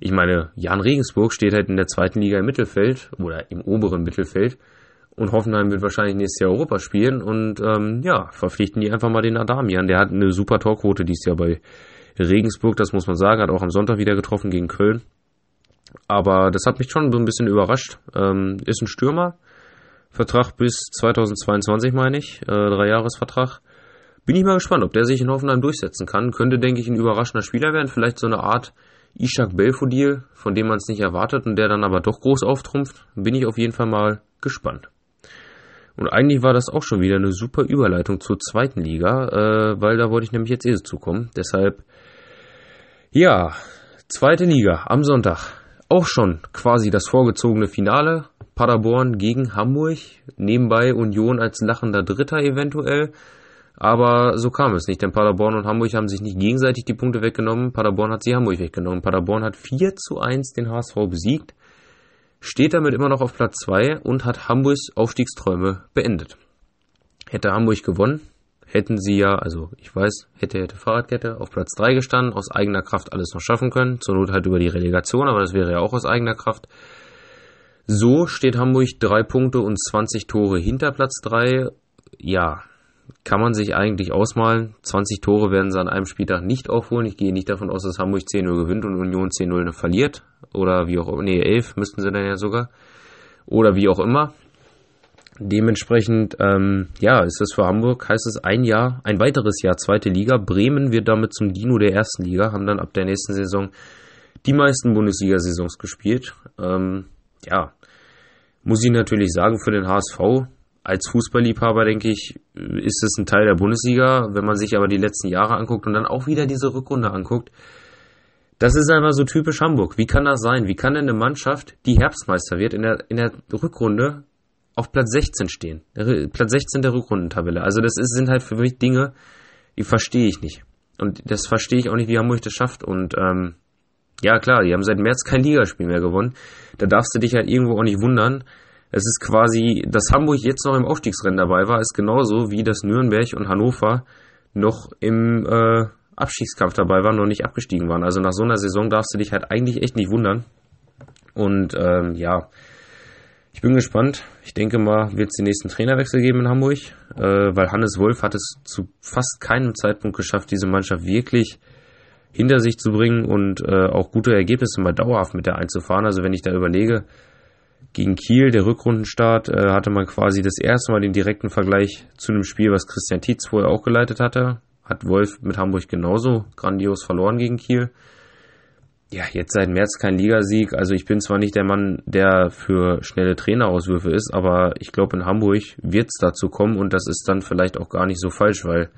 A: ich meine, Jan Regensburg steht halt in der zweiten Liga im Mittelfeld oder im oberen Mittelfeld und Hoffenheim wird wahrscheinlich nächstes Jahr Europa spielen und ähm, ja, verpflichten die einfach mal den Adamian. Der hat eine super Torquote dieses Jahr bei Regensburg, das muss man sagen, hat auch am Sonntag wieder getroffen gegen Köln. Aber das hat mich schon so ein bisschen überrascht. Ähm, ist ein Stürmer. Vertrag bis 2022, meine ich. Äh, Dreijahresvertrag. Bin ich mal gespannt, ob der sich in Hoffenheim durchsetzen kann. Könnte, denke ich, ein überraschender Spieler werden. Vielleicht so eine Art Ishak Belfodil, von dem man es nicht erwartet und der dann aber doch groß auftrumpft. Bin ich auf jeden Fall mal gespannt. Und eigentlich war das auch schon wieder eine super Überleitung zur zweiten Liga, äh, weil da wollte ich nämlich jetzt eh zukommen. Deshalb ja, zweite Liga am Sonntag. Auch schon quasi das vorgezogene Finale. Paderborn gegen Hamburg. Nebenbei Union als lachender Dritter eventuell. Aber so kam es nicht, denn Paderborn und Hamburg haben sich nicht gegenseitig die Punkte weggenommen. Paderborn hat sie Hamburg weggenommen. Paderborn hat 4 zu 1 den HSV besiegt, steht damit immer noch auf Platz 2 und hat Hamburgs Aufstiegsträume beendet. Hätte Hamburg gewonnen, hätten sie ja, also ich weiß, hätte, hätte Fahrradkette auf Platz 3 gestanden, aus eigener Kraft alles noch schaffen können, zur Not halt über die Relegation, aber das wäre ja auch aus eigener Kraft. So steht Hamburg drei Punkte und 20 Tore hinter Platz 3. Ja, kann man sich eigentlich ausmalen. 20 Tore werden sie an einem Spieltag nicht aufholen. Ich gehe nicht davon aus, dass Hamburg 10-0 gewinnt und Union 10-0 verliert. Oder wie auch immer. Nee, 11 müssten sie dann ja sogar. Oder wie auch immer. Dementsprechend, ähm, ja, ist es für Hamburg, heißt es ein Jahr, ein weiteres Jahr zweite Liga. Bremen wird damit zum Dino der ersten Liga, haben dann ab der nächsten Saison die meisten Bundesliga-Saisons gespielt. Ähm, ja, muss ich natürlich sagen, für den HSV als Fußballliebhaber, denke ich, ist es ein Teil der Bundesliga. Wenn man sich aber die letzten Jahre anguckt und dann auch wieder diese Rückrunde anguckt, das ist einfach so typisch Hamburg. Wie kann das sein? Wie kann denn eine Mannschaft, die Herbstmeister wird, in der, in der Rückrunde auf Platz 16 stehen. Platz 16 der Rückrundentabelle. Also das ist, sind halt für mich Dinge, die verstehe ich nicht. Und das verstehe ich auch nicht, wie Hamburg das schafft. Und ähm, ja klar, die haben seit März kein Ligaspiel mehr gewonnen. Da darfst du dich halt irgendwo auch nicht wundern. Es ist quasi, dass Hamburg jetzt noch im Aufstiegsrennen dabei war, ist genauso wie dass Nürnberg und Hannover noch im äh, Abstiegskampf dabei waren, noch nicht abgestiegen waren. Also nach so einer Saison darfst du dich halt eigentlich echt nicht wundern. Und ähm, ja, ich bin gespannt. Ich denke mal, wird es den nächsten Trainerwechsel geben in Hamburg, äh, weil Hannes Wolf hat es zu fast keinem Zeitpunkt geschafft, diese Mannschaft wirklich hinter sich zu bringen und äh, auch gute Ergebnisse mal dauerhaft mit der einzufahren. Also wenn ich da überlege, gegen Kiel, der Rückrundenstart, äh, hatte man quasi das erste Mal den direkten Vergleich zu einem Spiel, was Christian Tietz vorher auch geleitet hatte. Hat Wolf mit Hamburg genauso grandios verloren gegen Kiel. Ja, jetzt seit März kein Ligasieg. Also ich bin zwar nicht der Mann, der für schnelle Trainerauswürfe ist, aber ich glaube, in Hamburg wird es dazu kommen und das ist dann vielleicht auch gar nicht so falsch, weil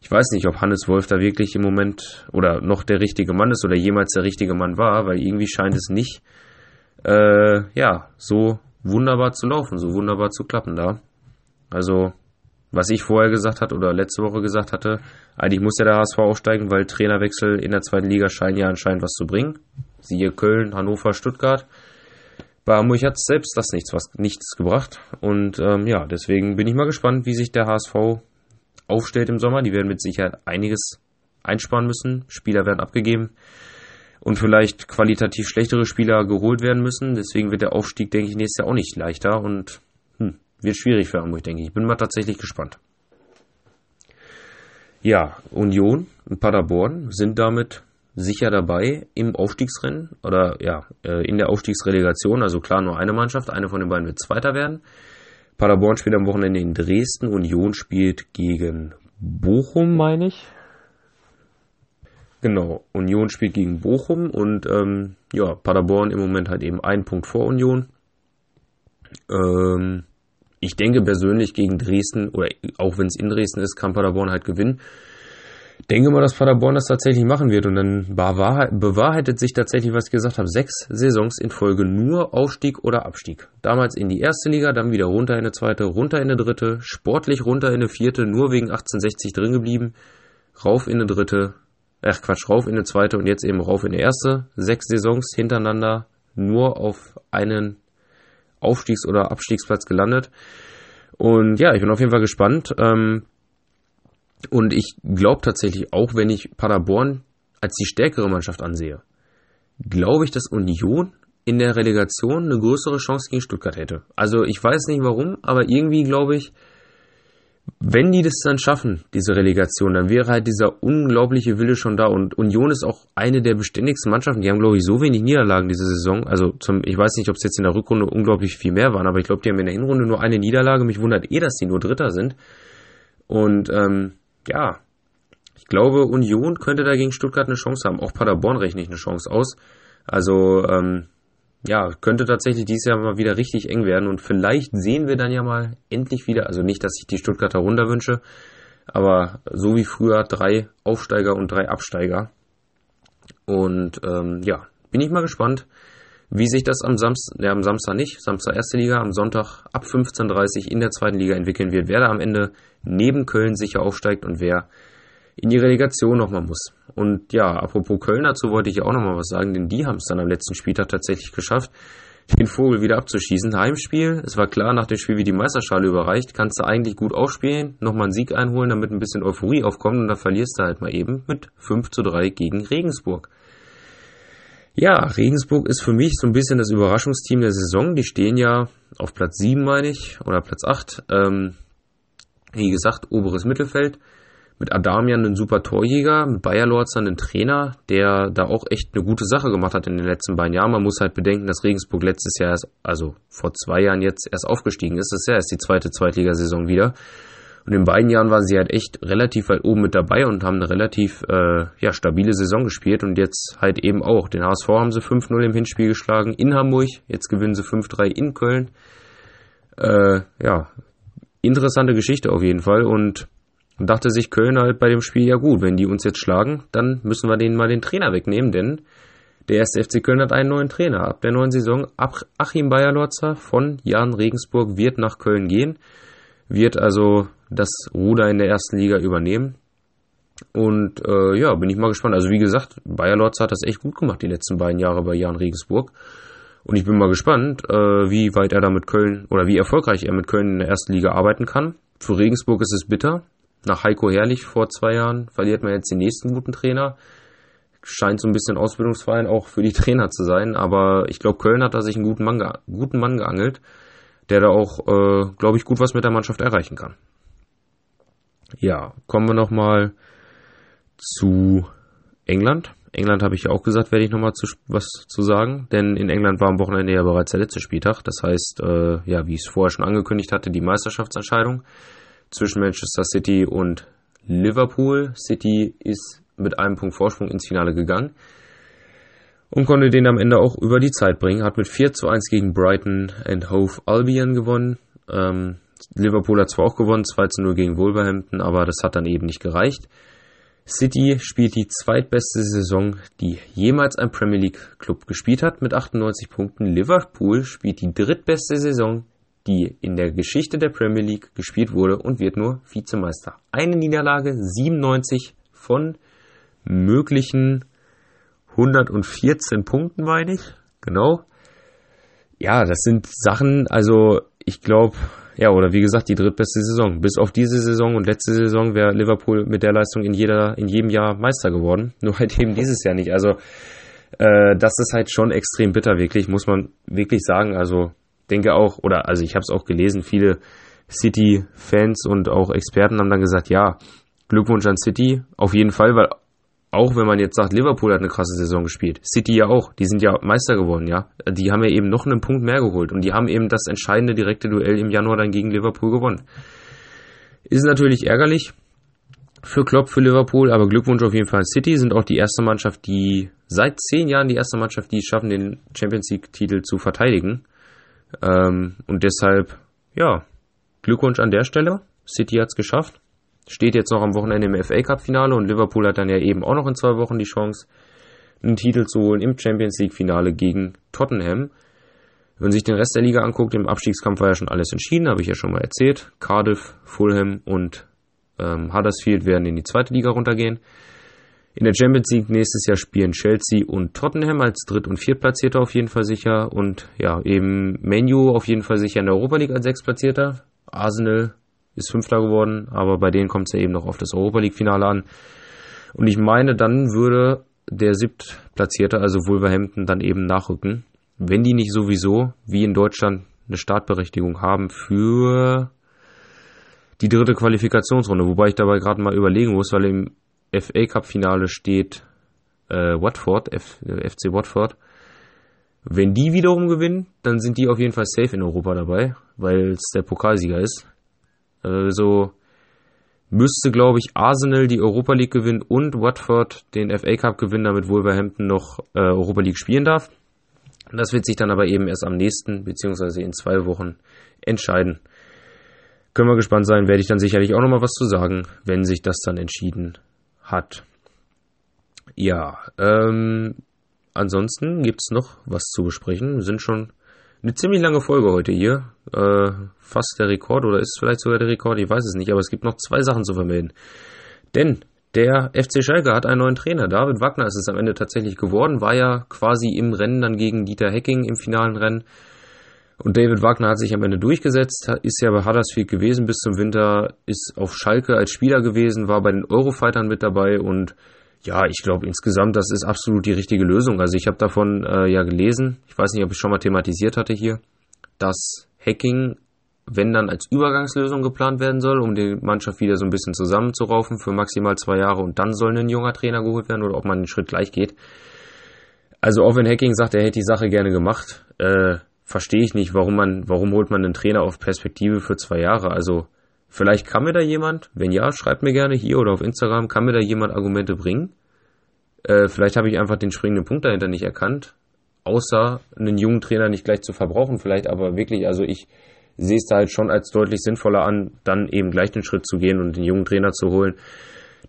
A: ich weiß nicht, ob Hannes Wolf da wirklich im Moment oder noch der richtige Mann ist oder jemals der richtige Mann war, weil irgendwie scheint es nicht äh, ja, so wunderbar zu laufen, so wunderbar zu klappen da. Also, was ich vorher gesagt hatte oder letzte Woche gesagt hatte, eigentlich muss ja der HSV aufsteigen, weil Trainerwechsel in der zweiten Liga scheinen ja anscheinend was zu bringen. Siehe Köln, Hannover, Stuttgart. Bei Hamburg hat selbst das nichts, was, nichts gebracht. Und ähm, ja, deswegen bin ich mal gespannt, wie sich der HSV aufstellt im Sommer. Die werden mit Sicherheit einiges einsparen müssen. Spieler werden abgegeben und vielleicht qualitativ schlechtere Spieler geholt werden müssen. Deswegen wird der Aufstieg, denke ich, nächstes Jahr auch nicht leichter und wird schwierig für Hamburg, denke ich. Ich bin mal tatsächlich gespannt. Ja, Union und Paderborn sind damit sicher dabei im Aufstiegsrennen oder ja, äh, in der Aufstiegsrelegation. Also klar, nur eine Mannschaft, eine von den beiden wird Zweiter werden. Paderborn spielt am Wochenende in Dresden, Union spielt gegen Bochum, meine ich. Genau, Union spielt gegen Bochum und ähm, ja, Paderborn im Moment halt eben ein Punkt vor Union. Ähm, ich denke persönlich gegen Dresden, oder auch wenn es in Dresden ist, kann Paderborn halt gewinnen. Denke mal, dass Paderborn das tatsächlich machen wird und dann bewahrheitet sich tatsächlich, was ich gesagt habe, sechs Saisons in Folge nur Aufstieg oder Abstieg. Damals in die erste Liga, dann wieder runter in eine zweite, runter in eine dritte, sportlich runter in eine vierte, nur wegen 1860 drin geblieben, rauf in eine dritte, ach Quatsch, rauf in eine zweite und jetzt eben rauf in eine erste. Sechs Saisons hintereinander nur auf einen Aufstiegs- oder Abstiegsplatz gelandet. Und ja, ich bin auf jeden Fall gespannt. Ähm, und ich glaube tatsächlich, auch wenn ich Paderborn als die stärkere Mannschaft ansehe, glaube ich, dass Union in der Relegation eine größere Chance gegen Stuttgart hätte. Also ich weiß nicht warum, aber irgendwie glaube ich, wenn die das dann schaffen, diese Relegation, dann wäre halt dieser unglaubliche Wille schon da. Und Union ist auch eine der beständigsten Mannschaften. Die haben, glaube ich, so wenig Niederlagen diese Saison. Also zum, ich weiß nicht, ob es jetzt in der Rückrunde unglaublich viel mehr waren, aber ich glaube, die haben in der Hinrunde nur eine Niederlage. Mich wundert eh, dass die nur Dritter sind. Und ähm, ja, ich glaube, Union könnte da gegen Stuttgart eine Chance haben. Auch Paderborn rechne ich eine Chance aus. Also ähm, ja, könnte tatsächlich dieses Jahr mal wieder richtig eng werden und vielleicht sehen wir dann ja mal endlich wieder, also nicht, dass ich die Stuttgarter runter wünsche, aber so wie früher drei Aufsteiger und drei Absteiger. Und ähm, ja, bin ich mal gespannt, wie sich das am Samstag, ja, am Samstag nicht, Samstag erste Liga, am Sonntag ab 15.30 Uhr in der zweiten Liga entwickeln wird, wer da am Ende neben Köln sicher aufsteigt und wer in die Relegation nochmal muss. Und ja, apropos Köln, dazu wollte ich ja auch nochmal was sagen, denn die haben es dann am letzten Spieltag tatsächlich geschafft, den Vogel wieder abzuschießen. Heimspiel, es war klar, nach dem Spiel wie die Meisterschale überreicht, kannst du eigentlich gut aufspielen, nochmal einen Sieg einholen, damit ein bisschen Euphorie aufkommt und dann verlierst du halt mal eben mit 5 zu 3 gegen Regensburg. Ja, Regensburg ist für mich so ein bisschen das Überraschungsteam der Saison. Die stehen ja auf Platz 7, meine ich, oder Platz 8. Ähm, wie gesagt, oberes Mittelfeld mit Adamian einen super Torjäger, mit Bayer Lorz einen Trainer, der da auch echt eine gute Sache gemacht hat in den letzten beiden Jahren. Man muss halt bedenken, dass Regensburg letztes Jahr erst, also vor zwei Jahren jetzt erst aufgestiegen ist. Das ist ja erst die zweite Zweitligasaison wieder. Und in beiden Jahren waren sie halt echt relativ weit oben mit dabei und haben eine relativ äh, ja, stabile Saison gespielt und jetzt halt eben auch. Den HSV haben sie 5-0 im Hinspiel geschlagen in Hamburg, jetzt gewinnen sie 5-3 in Köln. Äh, ja, interessante Geschichte auf jeden Fall und und dachte sich Köln halt bei dem Spiel, ja gut, wenn die uns jetzt schlagen, dann müssen wir denen mal den Trainer wegnehmen, denn der erste FC Köln hat einen neuen Trainer. Ab der neuen Saison, Achim Bayerlotzer von Jan Regensburg wird nach Köln gehen, wird also das Ruder in der ersten Liga übernehmen. Und äh, ja, bin ich mal gespannt. Also wie gesagt, Bayerlotzer hat das echt gut gemacht die letzten beiden Jahre bei Jan Regensburg. Und ich bin mal gespannt, äh, wie weit er da mit Köln oder wie erfolgreich er mit Köln in der ersten Liga arbeiten kann. Für Regensburg ist es bitter, nach Heiko Herrlich vor zwei Jahren verliert man jetzt den nächsten guten Trainer. Scheint so ein bisschen Ausbildungsverein auch für die Trainer zu sein, aber ich glaube, Köln hat da sich einen guten Mann, guten Mann geangelt, der da auch, äh, glaube ich, gut was mit der Mannschaft erreichen kann. Ja, kommen wir nochmal zu England. England habe ich ja auch gesagt, werde ich nochmal zu, was zu sagen, denn in England war am Wochenende ja bereits der letzte Spieltag. Das heißt, äh, ja, wie ich es vorher schon angekündigt hatte, die Meisterschaftsentscheidung zwischen Manchester City und Liverpool. City ist mit einem Punkt Vorsprung ins Finale gegangen und konnte den am Ende auch über die Zeit bringen. Hat mit 4 zu 1 gegen Brighton and Hove Albion gewonnen. Ähm, Liverpool hat zwar auch gewonnen, 2 zu 0 gegen Wolverhampton, aber das hat dann eben nicht gereicht. City spielt die zweitbeste Saison, die jemals ein Premier League Club gespielt hat, mit 98 Punkten. Liverpool spielt die drittbeste Saison, die in der Geschichte der Premier League gespielt wurde und wird nur Vizemeister. Eine Niederlage, 97 von möglichen 114 Punkten, meine ich. Genau. Ja, das sind Sachen, also ich glaube, ja, oder wie gesagt, die drittbeste Saison. Bis auf diese Saison und letzte Saison wäre Liverpool mit der Leistung in jeder, in jedem Jahr Meister geworden. Nur halt eben dieses Jahr nicht. Also, äh, das ist halt schon extrem bitter, wirklich, muss man wirklich sagen. Also, denke auch, oder also ich habe es auch gelesen, viele City-Fans und auch Experten haben dann gesagt, ja, Glückwunsch an City, auf jeden Fall, weil auch wenn man jetzt sagt, Liverpool hat eine krasse Saison gespielt, City ja auch, die sind ja Meister geworden, ja. Die haben ja eben noch einen Punkt mehr geholt und die haben eben das entscheidende direkte Duell im Januar dann gegen Liverpool gewonnen. Ist natürlich ärgerlich für Klopp, für Liverpool, aber Glückwunsch auf jeden Fall. City sind auch die erste Mannschaft, die seit zehn Jahren die erste Mannschaft, die es schaffen, den Champions League-Titel zu verteidigen. Ähm, und deshalb, ja, Glückwunsch an der Stelle. City hat es geschafft steht jetzt noch am Wochenende im FA Cup Finale und Liverpool hat dann ja eben auch noch in zwei Wochen die Chance, einen Titel zu holen im Champions League Finale gegen Tottenham. Wenn man sich den Rest der Liga anguckt, im Abstiegskampf war ja schon alles entschieden, habe ich ja schon mal erzählt. Cardiff, Fulham und ähm, Huddersfield werden in die zweite Liga runtergehen. In der Champions League nächstes Jahr spielen Chelsea und Tottenham als Dritt- und Viertplatzierter auf jeden Fall sicher und ja, eben Menu auf jeden Fall sicher in der Europa League als Sechstplatzierter. Arsenal ist Fünfter geworden, aber bei denen kommt es ja eben noch auf das Europa League-Finale an. Und ich meine, dann würde der Siebtplatzierte, also Wolverhampton, dann eben nachrücken, wenn die nicht sowieso, wie in Deutschland, eine Startberechtigung haben für die dritte Qualifikationsrunde. Wobei ich dabei gerade mal überlegen muss, weil im FA Cup-Finale steht äh, Watford, F, äh, FC Watford. Wenn die wiederum gewinnen, dann sind die auf jeden Fall safe in Europa dabei, weil es der Pokalsieger ist. Also müsste, glaube ich, Arsenal die Europa League gewinnen und Watford den FA Cup gewinnen, damit Wolverhampton noch äh, Europa League spielen darf. Das wird sich dann aber eben erst am nächsten, beziehungsweise in zwei Wochen entscheiden. Können wir gespannt sein, werde ich dann sicherlich auch nochmal was zu sagen, wenn sich das dann entschieden hat. Ja, ähm, ansonsten gibt es noch was zu besprechen. Wir sind schon eine ziemlich lange Folge heute hier. Äh, fast der Rekord oder ist vielleicht sogar der Rekord, ich weiß es nicht, aber es gibt noch zwei Sachen zu vermelden. Denn der FC Schalke hat einen neuen Trainer. David Wagner ist es am Ende tatsächlich geworden, war ja quasi im Rennen dann gegen Dieter Hecking im finalen Rennen. Und David Wagner hat sich am Ende durchgesetzt, ist ja bei Huddersfield gewesen bis zum Winter, ist auf Schalke als Spieler gewesen, war bei den Eurofightern mit dabei und ja, ich glaube insgesamt, das ist absolut die richtige Lösung. Also ich habe davon äh, ja gelesen, ich weiß nicht, ob ich schon mal thematisiert hatte hier, dass Hacking, wenn dann als Übergangslösung geplant werden soll, um die Mannschaft wieder so ein bisschen zusammenzuraufen für maximal zwei Jahre und dann soll ein junger Trainer geholt werden oder ob man den Schritt gleich geht. Also auch wenn Hacking sagt, er hätte die Sache gerne gemacht, äh, verstehe ich nicht, warum man, warum holt man einen Trainer auf Perspektive für zwei Jahre? Also Vielleicht kann mir da jemand, wenn ja, schreibt mir gerne hier oder auf Instagram, kann mir da jemand Argumente bringen. Äh, vielleicht habe ich einfach den springenden Punkt dahinter nicht erkannt, außer einen jungen Trainer nicht gleich zu verbrauchen. Vielleicht aber wirklich, also ich sehe es da halt schon als deutlich sinnvoller an, dann eben gleich den Schritt zu gehen und den jungen Trainer zu holen,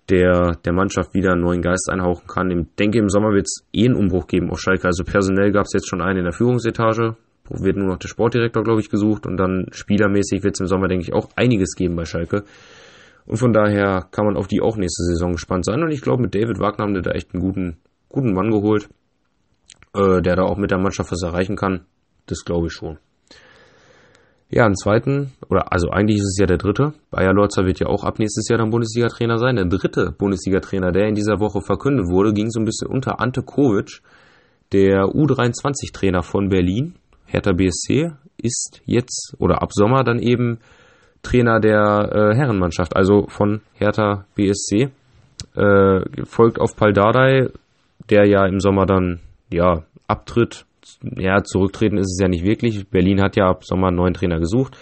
A: der der Mannschaft wieder einen neuen Geist einhauchen kann. Ich denke, im Sommer wird es eh einen Umbruch geben auf Schalke. Also personell gab es jetzt schon einen in der Führungsetage wird nur noch der Sportdirektor, glaube ich, gesucht und dann spielermäßig wird es im Sommer, denke ich, auch einiges geben bei Schalke. Und von daher kann man auf die auch nächste Saison gespannt sein. Und ich glaube, mit David Wagner haben wir da echt einen guten, guten Mann geholt, äh, der da auch mit der Mannschaft was erreichen kann. Das glaube ich schon. Ja, einen zweiten, oder also eigentlich ist es ja der dritte. Bayer Lorzer wird ja auch ab nächstes Jahr dann Bundesliga-Trainer sein. Der dritte Bundesliga-Trainer, der in dieser Woche verkündet wurde, ging so ein bisschen unter Ante Kovic, der U23-Trainer von Berlin. Hertha BSC ist jetzt oder ab Sommer dann eben Trainer der äh, Herrenmannschaft, also von Hertha BSC. Äh, folgt auf Paldadei, der ja im Sommer dann ja abtritt. Ja, zurücktreten ist es ja nicht wirklich. Berlin hat ja ab Sommer einen neuen Trainer gesucht,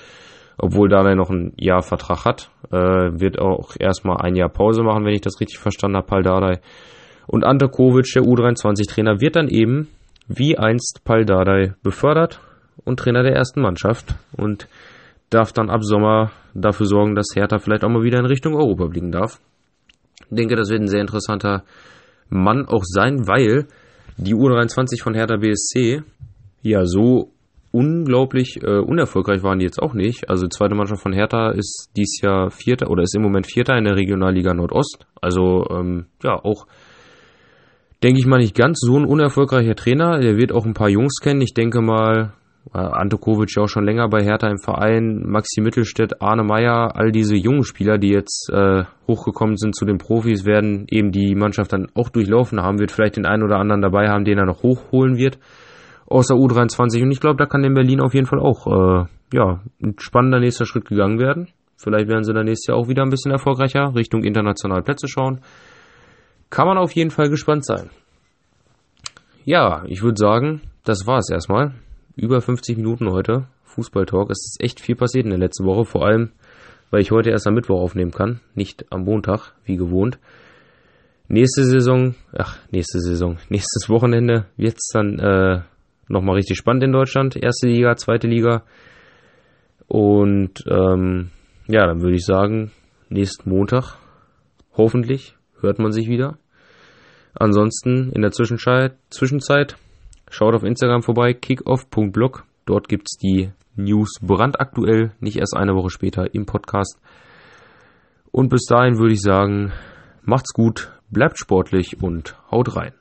A: obwohl Dardai noch ein Jahr Vertrag hat. Äh, wird auch erstmal ein Jahr Pause machen, wenn ich das richtig verstanden habe, Paldadei. Und Ante Kovic, der U23-Trainer, wird dann eben wie einst Paldadei befördert und Trainer der ersten Mannschaft und darf dann ab Sommer dafür sorgen, dass Hertha vielleicht auch mal wieder in Richtung Europa blicken darf. Ich denke, das wird ein sehr interessanter Mann auch sein, weil die U23 von Hertha BSC ja so unglaublich äh, unerfolgreich waren die jetzt auch nicht. Also zweite Mannschaft von Hertha ist dies Jahr Vierter oder ist im Moment Vierter in der Regionalliga Nordost. Also ähm, ja, auch denke ich mal nicht ganz so ein unerfolgreicher Trainer. Der wird auch ein paar Jungs kennen. Ich denke mal, äh, Ante Kovic ja auch schon länger bei Hertha im Verein, Maxi Mittelstädt, Arne Meyer, all diese jungen Spieler, die jetzt äh, hochgekommen sind zu den Profis, werden eben die Mannschaft dann auch durchlaufen haben, wird vielleicht den einen oder anderen dabei haben, den er noch hochholen wird aus der U23 und ich glaube, da kann in Berlin auf jeden Fall auch äh, ja, ein spannender nächster Schritt gegangen werden. Vielleicht werden sie dann nächstes Jahr auch wieder ein bisschen erfolgreicher Richtung internationale Plätze schauen. Kann man auf jeden Fall gespannt sein. Ja, ich würde sagen, das war es erstmal über 50 Minuten heute. Fußballtalk. Es ist echt viel passiert in der letzten Woche, vor allem, weil ich heute erst am Mittwoch aufnehmen kann, nicht am Montag, wie gewohnt. Nächste Saison, ach, nächste Saison, nächstes Wochenende wird es dann äh, nochmal richtig spannend in Deutschland. Erste Liga, zweite Liga. Und ähm, ja, dann würde ich sagen, nächsten Montag, hoffentlich, hört man sich wieder. Ansonsten in der Zwischenzeit, Zwischenzeit Schaut auf Instagram vorbei, kickoff.blog. Dort gibt es die News brandaktuell, nicht erst eine Woche später im Podcast. Und bis dahin würde ich sagen, macht's gut, bleibt sportlich und haut rein.